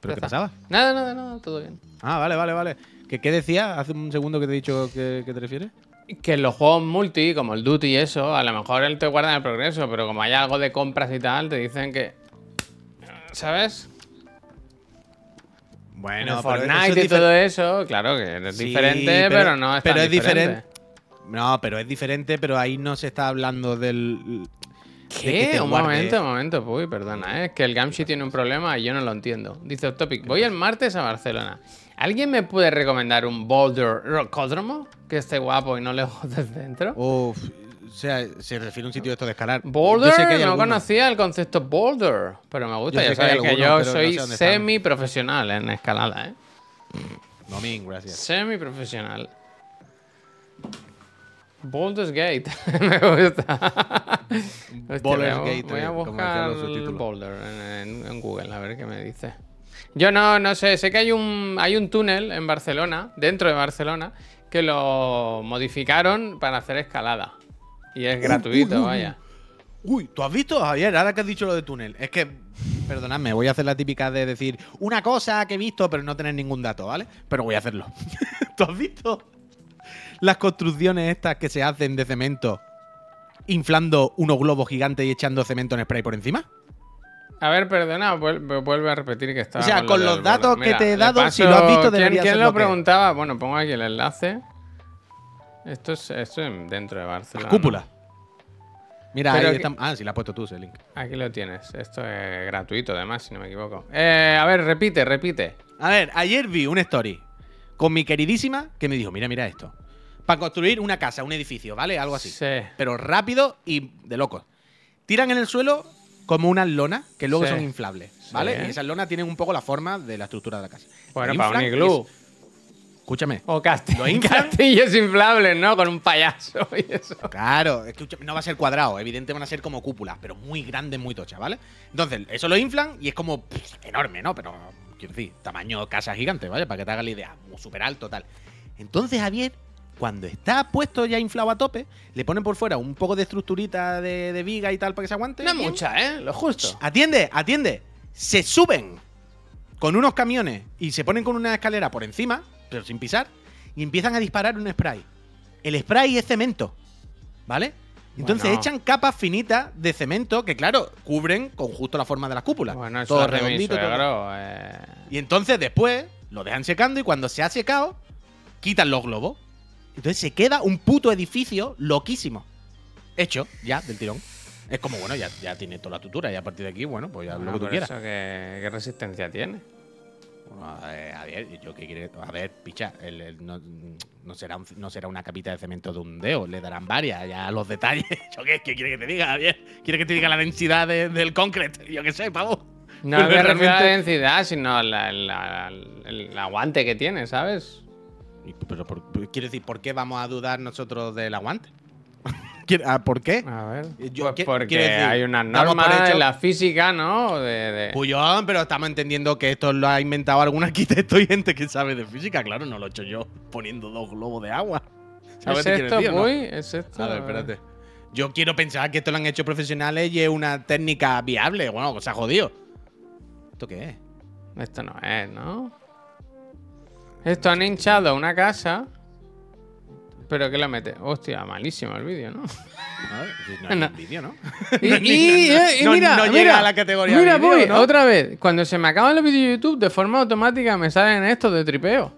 S2: ¿Pero qué pasaba?
S1: Nada, nada, nada, todo bien.
S2: Ah, vale, vale, vale. ¿Qué, qué decía hace un segundo que te he dicho que, que te refieres?
S1: Que en los juegos multi, como el Duty y eso, a lo mejor él te guarda el progreso, pero como hay algo de compras y tal, te dicen que. ¿Sabes? En
S2: Bueno,
S1: Fortnite
S2: es
S1: y todo eso, claro que es
S2: Sí,
S1: diferente, pero, no es
S2: pero
S1: tan
S2: es
S1: diferente.
S2: diferente. No, pero es diferente, pero ahí no se está hablando del.
S1: ¿Qué? Un
S2: guarde-
S1: momento, un momento, uy, perdona, ¿eh? es que el Gamshi tiene un problema y yo no lo entiendo. Dice Topic, voy el martes a Barcelona. ¿Alguien me puede recomendar un Boulder Rocódromo que esté guapo y no le jodes dentro?
S2: Uf, o sea, se refiere a un sitio de esto de escalar.
S1: Boulder,
S2: Yo sé que hay
S1: no
S2: algunos.
S1: conocía el concepto Boulder, pero me gusta.
S2: Yo
S1: Ya
S2: que
S1: sabes que, yo
S2: no
S1: soy
S2: sé dónde están.
S1: semi profesional en escalada, ¿eh?
S2: No, min, gracias.
S1: Semi profesional. Baldur's Gate. me gusta.
S2: Baldur's
S1: voy Voy a buscar. Boulder en, Google, a ver qué me dice. Yo no, no sé, sé que hay un, hay un túnel en Barcelona, dentro de Barcelona, que lo modificaron para hacer escalada. Y es gratuito,
S2: uy, uy.
S1: vaya.
S2: Uy, ¿tú has visto, Javier? Ahora que has dicho lo de túnel. Es que, perdonadme, voy a hacer la típica de decir una cosa que he visto, pero no tener ningún dato, ¿vale? Pero voy a hacerlo. ¿Tú has visto las construcciones estas que se hacen de cemento inflando unos globos gigantes y echando cemento en spray por encima?
S1: A ver, perdona, vuelve, a repetir que está.
S2: O sea, con
S1: lo
S2: los datos que te he dado, si lo has visto,
S1: ¿quién-
S2: debería
S1: ¿Quién,
S2: ser
S1: lo
S2: lo que
S1: preguntaba? Bueno, pongo aquí el enlace. Esto es, esto es dentro de Barcelona.
S2: Cúpula. Mira,
S1: Pero
S2: ahí
S1: que-
S2: está. Ah, sí, la has puesto tú, ese link.
S1: Aquí lo tienes. Esto es gratuito, además, si no me equivoco. Eh, a ver, repite, repite.
S2: A ver, ayer vi una story con mi queridísima que me dijo, mira, mira esto. Para construir una casa, un edificio, ¿vale? Algo así.
S1: Sí.
S2: Pero rápido y de locos. Tiran en el suelo como unas lonas que luego
S1: Sí.
S2: son inflables, ¿vale?
S1: Sí.
S2: Y esas lonas tienen un poco la forma de la estructura de la casa.
S1: Bueno,
S2: Lo
S1: para un
S2: inflan
S1: iglú.
S2: y- Escúchame.
S1: O casti-
S2: Lo inflan.
S1: castillos inflables, ¿no? Con un payaso y eso.
S2: Claro, escúchame, no va a ser cuadrado, evidente van a ser como cúpulas, pero muy grandes, muy tochas, ¿vale? Entonces, eso lo inflan y es como pff, enorme, ¿no? Pero, quiero decir, tamaño casa gigante, ¿vale? Para que te hagas la idea, súper alto, tal. Entonces, Javier, cuando está puesto ya inflado a tope, le ponen por fuera un poco de estructurita de, de viga y tal para que se aguante.
S1: No
S2: bien.
S1: mucha, ¿eh? Lo justo.
S2: Atiende, atiende. Se suben con unos camiones y se ponen con una escalera por encima, pero sin pisar, y empiezan a disparar un spray. El spray es cemento, ¿vale? Entonces
S1: Bueno.
S2: echan capas finitas de cemento que, claro, cubren con justo la forma de las cúpulas.
S1: Bueno, eso
S2: todo redondito. todo.
S1: suegro, eh.
S2: Y entonces después lo dejan secando y cuando se ha secado, quitan los globos. Entonces se queda un puto edificio loquísimo. Hecho, ya, del tirón. Es como, bueno, ya, ya tiene toda la tutura y a partir de aquí, bueno, pues ya
S1: Bueno,
S2: lo que tú quieras.
S1: eso ¿qué, qué resistencia tiene?
S2: Bueno, a ver, a ver, yo qué quiere. A ver, picha, el- el- no, no será un- no será una capita de cemento de un dedo, le darán varias, ya los detalles. ¿Yo qué, qué quiere que te diga, Javier? ¿Quiere que te diga la densidad de- del concreto? Yo qué sé, pavo.
S1: No me refiero a la
S2: realmente-
S1: densidad, sino la- la- el, el aguante que tiene, ¿sabes?
S2: Pero, por- quiero decir, ¿por qué vamos a dudar nosotros del aguante? ¿Quiere- ah, ¿Por qué?
S1: A ver.
S2: Yo
S1: pues porque
S2: decir,
S1: hay unas normas en la física, ¿no? De, de-
S2: Puyón, pero estamos entendiendo que esto lo ha inventado algún arquitecto y gente que sabe de física. Claro, no lo he hecho yo poniendo dos globos de agua. ¿Sabes
S1: ¿Es esto,
S2: decir no?
S1: ¿Es esto?
S2: A ver, espérate. Yo quiero pensar que esto lo han hecho profesionales y es una técnica viable. Bueno, se ha jodido. ¿Esto qué es?
S1: Esto no es, ¿no? Esto han hinchado una casa. ¿Pero qué lo mete? Hostia, malísimo el vídeo, ¿no?
S2: No hay
S1: No.
S2: un vídeo, ¿no?
S1: Y,
S2: no-
S1: mira,
S2: no llega
S1: mira,
S2: a la categoría
S1: Mira,
S2: ¿no?
S1: otra vez. Cuando se me acaban los vídeos de YouTube, de forma automática me salen estos de tripeo.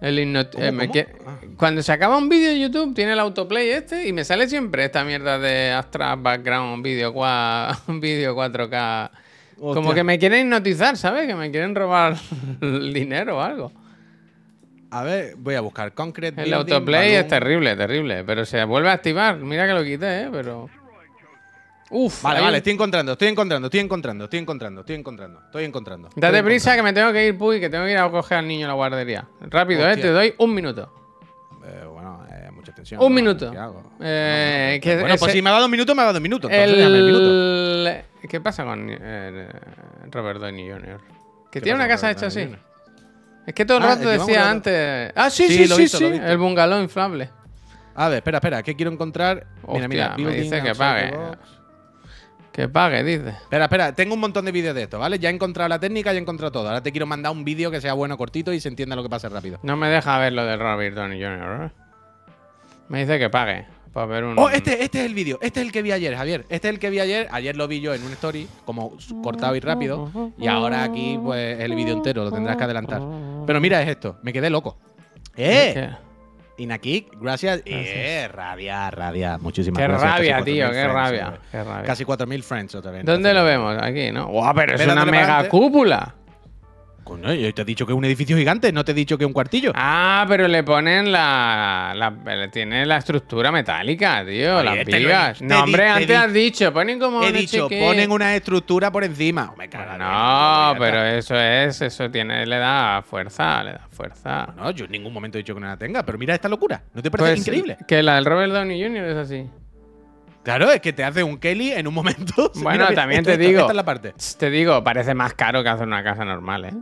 S1: El hipnot-
S2: ¿Cómo,
S1: eh, me
S2: cómo?
S1: que-
S2: Ah.
S1: Cuando se acaba un vídeo de YouTube, tiene el autoplay este y me sale siempre esta mierda de Astra Background Video, 4, video 4K. Como que me quieren hipnotizar, ¿sabes? Que me quieren robar el dinero o algo.
S2: A ver, voy a buscar Concrete
S1: El
S2: Building,
S1: autoplay es terrible, terrible. Pero se vuelve a activar. Mira que lo quité, ¿eh? Pero. Uf,
S2: Vale, vale,
S1: un-
S2: estoy encontrando, estoy encontrando, estoy encontrando, estoy encontrando, estoy encontrando, estoy encontrando.
S1: Date
S2: Estoy
S1: prisa que me tengo que ir, Puy, que tengo que ir a coger al niño a la guardería. Rápido, ¿eh? Te doy un minuto. Un
S2: ¿no?
S1: minuto.
S2: ¿Qué hago?
S1: Eh, que
S2: Bueno, pues si me ha dado un minuto, me ha dado un minuto. Entonces déjame el minuto.
S1: el... ¿Qué pasa con eh, Robert Downey Jr.? Que
S2: ¿Qué
S1: tiene una casa hecha así. Es que todo el
S2: Ah,
S1: rato decía antes. Ah, sí,
S2: Sí,
S1: sí,
S2: visto.
S1: El bungalow inflable.
S2: A ver, espera, espera, que quiero encontrar. Mira, mira,
S1: me dice que pague. Que pague, dice.
S2: Espera, espera, tengo un montón de vídeos de esto, ¿vale? Ya he encontrado la técnica, ya he encontrado todo. Ahora te quiero mandar un vídeo que sea bueno, cortito y se entienda lo que pasa rápido.
S1: No me deja ver lo de Robert Downey Jr. ¿eh? Me dice que pague. Para ver un.
S2: Oh, este, este es el vídeo, este es el que vi ayer, Javier. Este es el que vi ayer. Ayer lo vi yo en un story, como cortado y rápido. Y ahora aquí, pues, el vídeo entero, lo tendrás que adelantar. Pero mira, es esto, me quedé loco. ¡Eh!
S1: Qué,
S2: Inakik, gracias. Eh, rabia, rabia. Muchísimas
S1: qué
S2: gracias.
S1: rabia, tío,
S2: 4.000
S1: qué
S2: friends,
S1: rabia.
S2: eh.
S1: Qué rabia.
S2: Casi 4.000 friends otra vez.
S1: ¿Dónde lo vemos? Aquí, ¿no? ¡Guau, pero es una mega cúpula!
S2: Coño, yo te he dicho que es un edificio gigante, no te he dicho que es un cuartillo.
S1: Ah, pero le ponen la. la tiene la estructura metálica, tío.
S2: Oye,
S1: las
S2: te lo he
S1: vigas. No, hombre, antes has dicho, ponen como.
S2: he dicho,
S1: qué.
S2: ponen una estructura por encima. Oh, me cago
S1: No, pero eso es, eso tiene, le da fuerza, le da fuerza.
S2: No, yo en ningún momento he dicho que no la tenga, pero mira esta locura. ¿No te parece
S1: Pues,
S2: increíble?
S1: Que la del Robert Downey Jr. es así.
S2: Claro, es que te hace un Kelly en un momento.
S1: Bueno,
S2: Mira,
S1: también
S2: esto-
S1: te digo.
S2: Esta es la parte.
S1: Tss, Te digo, parece más caro que hacer una casa normal, ¿eh?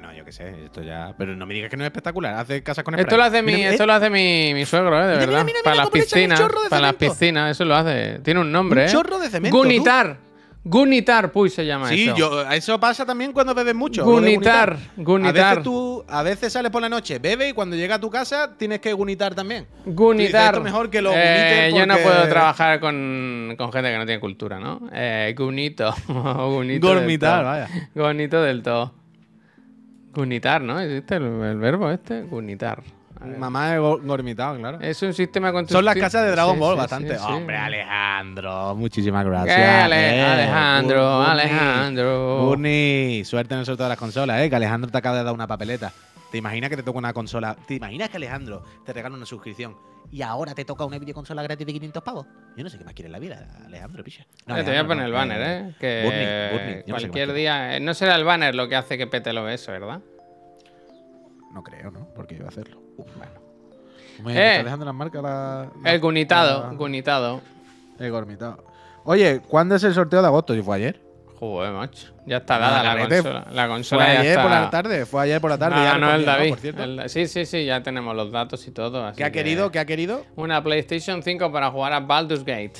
S2: Bueno, yo qué sé, esto ya. Pero no me digas que no es espectacular. Hace casas con
S1: Esto lo hace mi, esto
S2: eh,
S1: lo hace mi, mi suegro, ¿eh? De
S2: Mira,
S1: verdad.
S2: mira, mira,
S1: para las piscinas. Para las piscinas, eso lo hace. Tiene un nombre,
S2: Un
S1: ¿eh?
S2: chorro de cemento,
S1: Gunitar. Gunitar, puy se llama
S2: Sí,
S1: eso.
S2: yo, eso pasa también cuando bebes mucho. de
S1: Gunitar,
S2: A
S1: gunitar.
S2: veces, tú, a veces sales por la noche, bebes y cuando llega a tu casa tienes que gunitar también.
S1: Gunitar.
S2: esto mejor que lo
S1: Eh, Yo no puedo trabajar con, con gente que no tiene cultura, ¿no? Eh, gunito. gunito
S2: Gormitar, vaya.
S1: Gonito del todo. Gunitar, ¿no? ¿Existe el, verbo este? Gunitar.
S2: Mamá de go- gormitado, claro.
S1: Es un sistema con
S2: Son las casas de Dragon
S1: Sí,
S2: Ball
S1: sí,
S2: bastante.
S1: sí.
S2: Hombre, Alejandro, muchísimas
S1: ¿Qué,
S2: gracias. Eh.
S1: Alejandro,
S2: Burni.
S1: Alejandro.
S2: Burni, suerte en el sorteo de las consolas, eh, que Alejandro te acaba de dar una papeleta. ¿Te imaginas que te toca una consola? ¿Te imaginas que Alejandro te regala una suscripción y ahora te toca una videoconsola gratis de 500 pavos? Yo no sé qué más quiere en la vida, Alejandro, picha. No,
S1: Eh, te voy a poner el banner, ¿eh? Que
S2: Burni, Burni, yo no sé
S1: cualquier día. eh, No será el banner lo que hace que pete lo eso, ¿verdad?
S2: No creo, ¿no? Porque iba a hacerlo.
S1: Bueno. Eh,
S2: está dejando las marcas la, la-
S1: El gunitado,
S2: la-
S1: gunitado.
S2: El gormitado. Oye, ¿cuándo es el sorteo de agosto? Si fue ayer.
S1: Joder, macho. Ya está dada la
S2: Garete,
S1: consola. La
S2: Fue
S1: consola ya
S2: ayer
S1: está.
S2: por la tarde. Fue ayer por la tarde.
S1: Ah,
S2: ya
S1: no, el David. El- sí, sí, sí, ya tenemos los datos y todo. así
S2: ¿Qué ha
S1: que-
S2: querido? ¿Qué ha querido?
S1: Una PlayStation 5 para jugar a Baldur's Gate.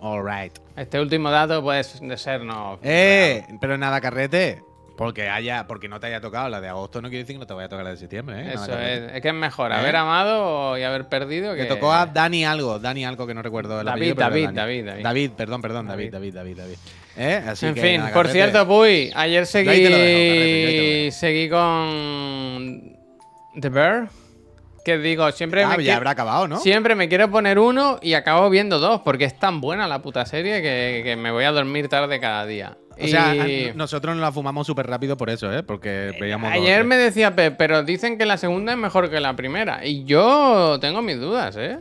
S2: All right.
S1: Este último dato puede de ser no.
S2: Eh, pero nada, carrete. Porque haya, porque no te haya tocado la de agosto no quiere decir que no te vaya a tocar la de septiembre, ¿eh?
S1: Eso es, es que es mejor
S2: ¿Eh?
S1: haber amado y haber perdido que.
S2: Te tocó a Dani algo, Dani algo que no recuerdo el
S1: David,
S2: apellido,
S1: David,
S2: Dani.
S1: David, David.
S2: David, perdón, perdón, David,
S1: David.
S2: David, David, David. ¿Eh? Así
S1: en
S2: que,
S1: fin,
S2: nada,
S1: por cierto, Puy, ayer seguí.
S2: dejo, Carrete,
S1: seguí con. The Bear. Que digo, siempre
S2: Ah,
S1: me
S2: ya habrá acabado, ¿no?
S1: Siempre me quiero poner uno y acabo viendo dos, porque es tan buena la puta serie que, que me voy a dormir tarde cada día.
S2: O sea,
S1: Y-
S2: a- nosotros nos la fumamos súper rápido por eso, ¿eh? Porque veíamos. dos,
S1: Ayer me decía Pep, pero dicen que la segunda es mejor que la primera. Y yo tengo mis dudas, ¿eh?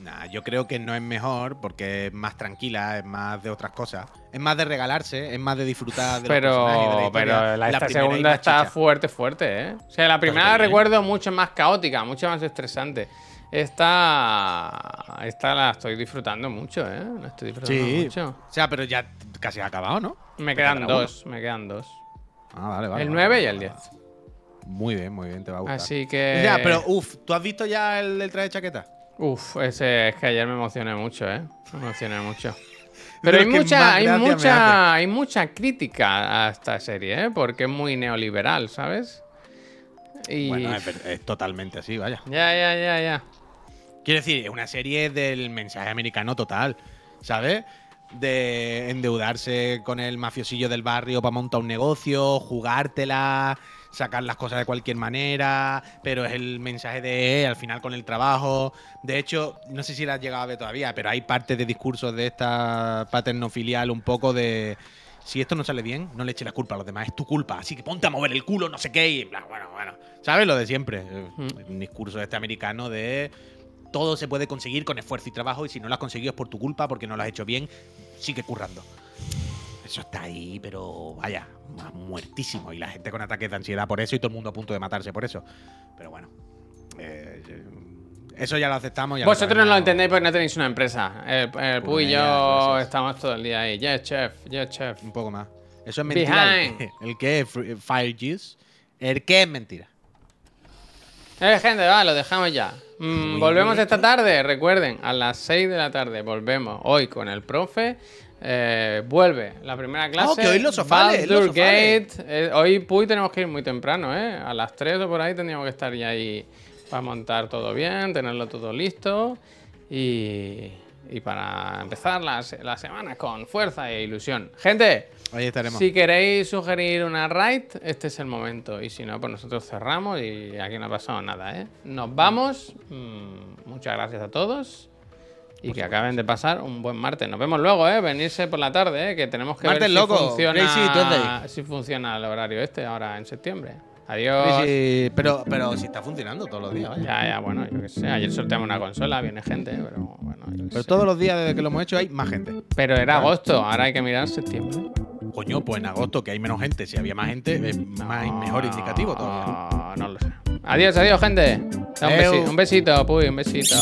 S2: Nah, yo creo que no es mejor porque es más tranquila, es más de otras cosas. Es más de regalarse, es más de disfrutar de los personajes, de la
S1: Pero,
S2: historia.
S1: pero la, esta segunda está
S2: chicha.
S1: fuerte, fuerte, ¿eh? O sea, la primera la recuerdo mucho más caótica, mucho más estresante. Esta, esta la estoy disfrutando mucho, ¿eh? La estoy disfrutando
S2: Sí.
S1: mucho.
S2: O sea, pero ya casi ha acabado, ¿no?
S1: Me quedan
S2: uno.
S1: dos, me quedan dos.
S2: Ah, vale, vale.
S1: el
S2: vale,
S1: 9
S2: vale,
S1: y el
S2: vale,
S1: 10.
S2: vale. Muy bien, muy bien, te va a gustar.
S1: Así que...
S2: Ya, pero uff, ¿tú has visto ya el, el traje de chaqueta?
S1: Uf, ese es que ayer me emocioné mucho, ¿eh? Me emocioné mucho. Pero hay mucha, hay mucha, hay mucha crítica a esta serie, ¿eh? Porque es muy neoliberal, ¿sabes? Y...
S2: Bueno, es totalmente así, vaya.
S1: Ya, ya, ya, ya.
S2: Quiero decir, es una serie del mensaje americano total, ¿sabes? De endeudarse con el mafiosillo del barrio para montar un negocio, jugártela, sacar las cosas de cualquier manera, pero es el mensaje de eh, al final con el trabajo. De hecho, no sé si la has llegado a ver todavía, pero hay parte de discursos de esta paternofilial un poco de si esto no sale bien, no le eches la culpa a los demás, es tu culpa, así que ponte a mover el culo, no sé qué, y plan, bueno, bueno, ¿sabes lo de siempre?
S1: Mm.
S2: Un discurso este americano de todo se puede conseguir con esfuerzo y trabajo y si no lo has conseguido es por tu culpa, porque no lo has hecho bien, sigue currando. Eso está ahí, pero vaya, muertísimo. Y la gente con ataques de ansiedad por eso y todo el mundo a punto de matarse por eso. Pero bueno, eh, eso ya lo aceptamos. ya lo
S1: Vosotros no lo entendéis porque no tenéis una empresa. El, el
S2: Pues
S1: Puy y yo estamos todo el día ahí. Yes, chef, yes, chef.
S2: Un poco más. Eso es mentira.
S1: Behind.
S2: El, el que es Fire Juice. El que es mentira.
S1: Eh, gente, va, lo dejamos ya. Mm, volvemos esta tarde, recuerden, a las 6 de la tarde volvemos hoy con el profe. Eh, vuelve la primera clase.
S2: Oh, que hoy los sofales, los
S1: Gate. Eh, hoy Puy tenemos que ir muy temprano, ¿eh? A las 3 o por ahí tendríamos que estar ya ahí para montar todo bien, tenerlo todo listo y, y para empezar la, la semana con fuerza e ilusión. Gente,
S2: Ahí estaremos.
S1: si queréis sugerir una raid, este es el momento. Y si no, pues nosotros cerramos y aquí no ha pasado nada, ¿eh? Nos vamos. Mm, muchas gracias a todos. Y que acaben de pasar un buen martes. Nos vemos luego, ¿eh? Venirse por la tarde, ¿eh? Que tenemos que
S2: Martes
S1: ver si
S2: loco,
S1: funciona, si funciona el horario este ahora en septiembre. Adiós.
S2: Sí, pero, pero si está funcionando todos los días, vaya.
S1: Ya, ya, bueno, yo qué sé. Ayer sorteamos una consola, viene gente, pero bueno, yo
S2: Pero
S1: sé.
S2: todos los días desde que lo hemos hecho hay más gente.
S1: Pero era agosto, ahora hay que mirar septiembre.
S2: Coño, pues en agosto que hay menos gente, si había más gente, es más, mejor indicativo todavía. ¿no?
S1: No, no lo sé. Adiós, adiós, gente. Un, un besito, puy, un besito.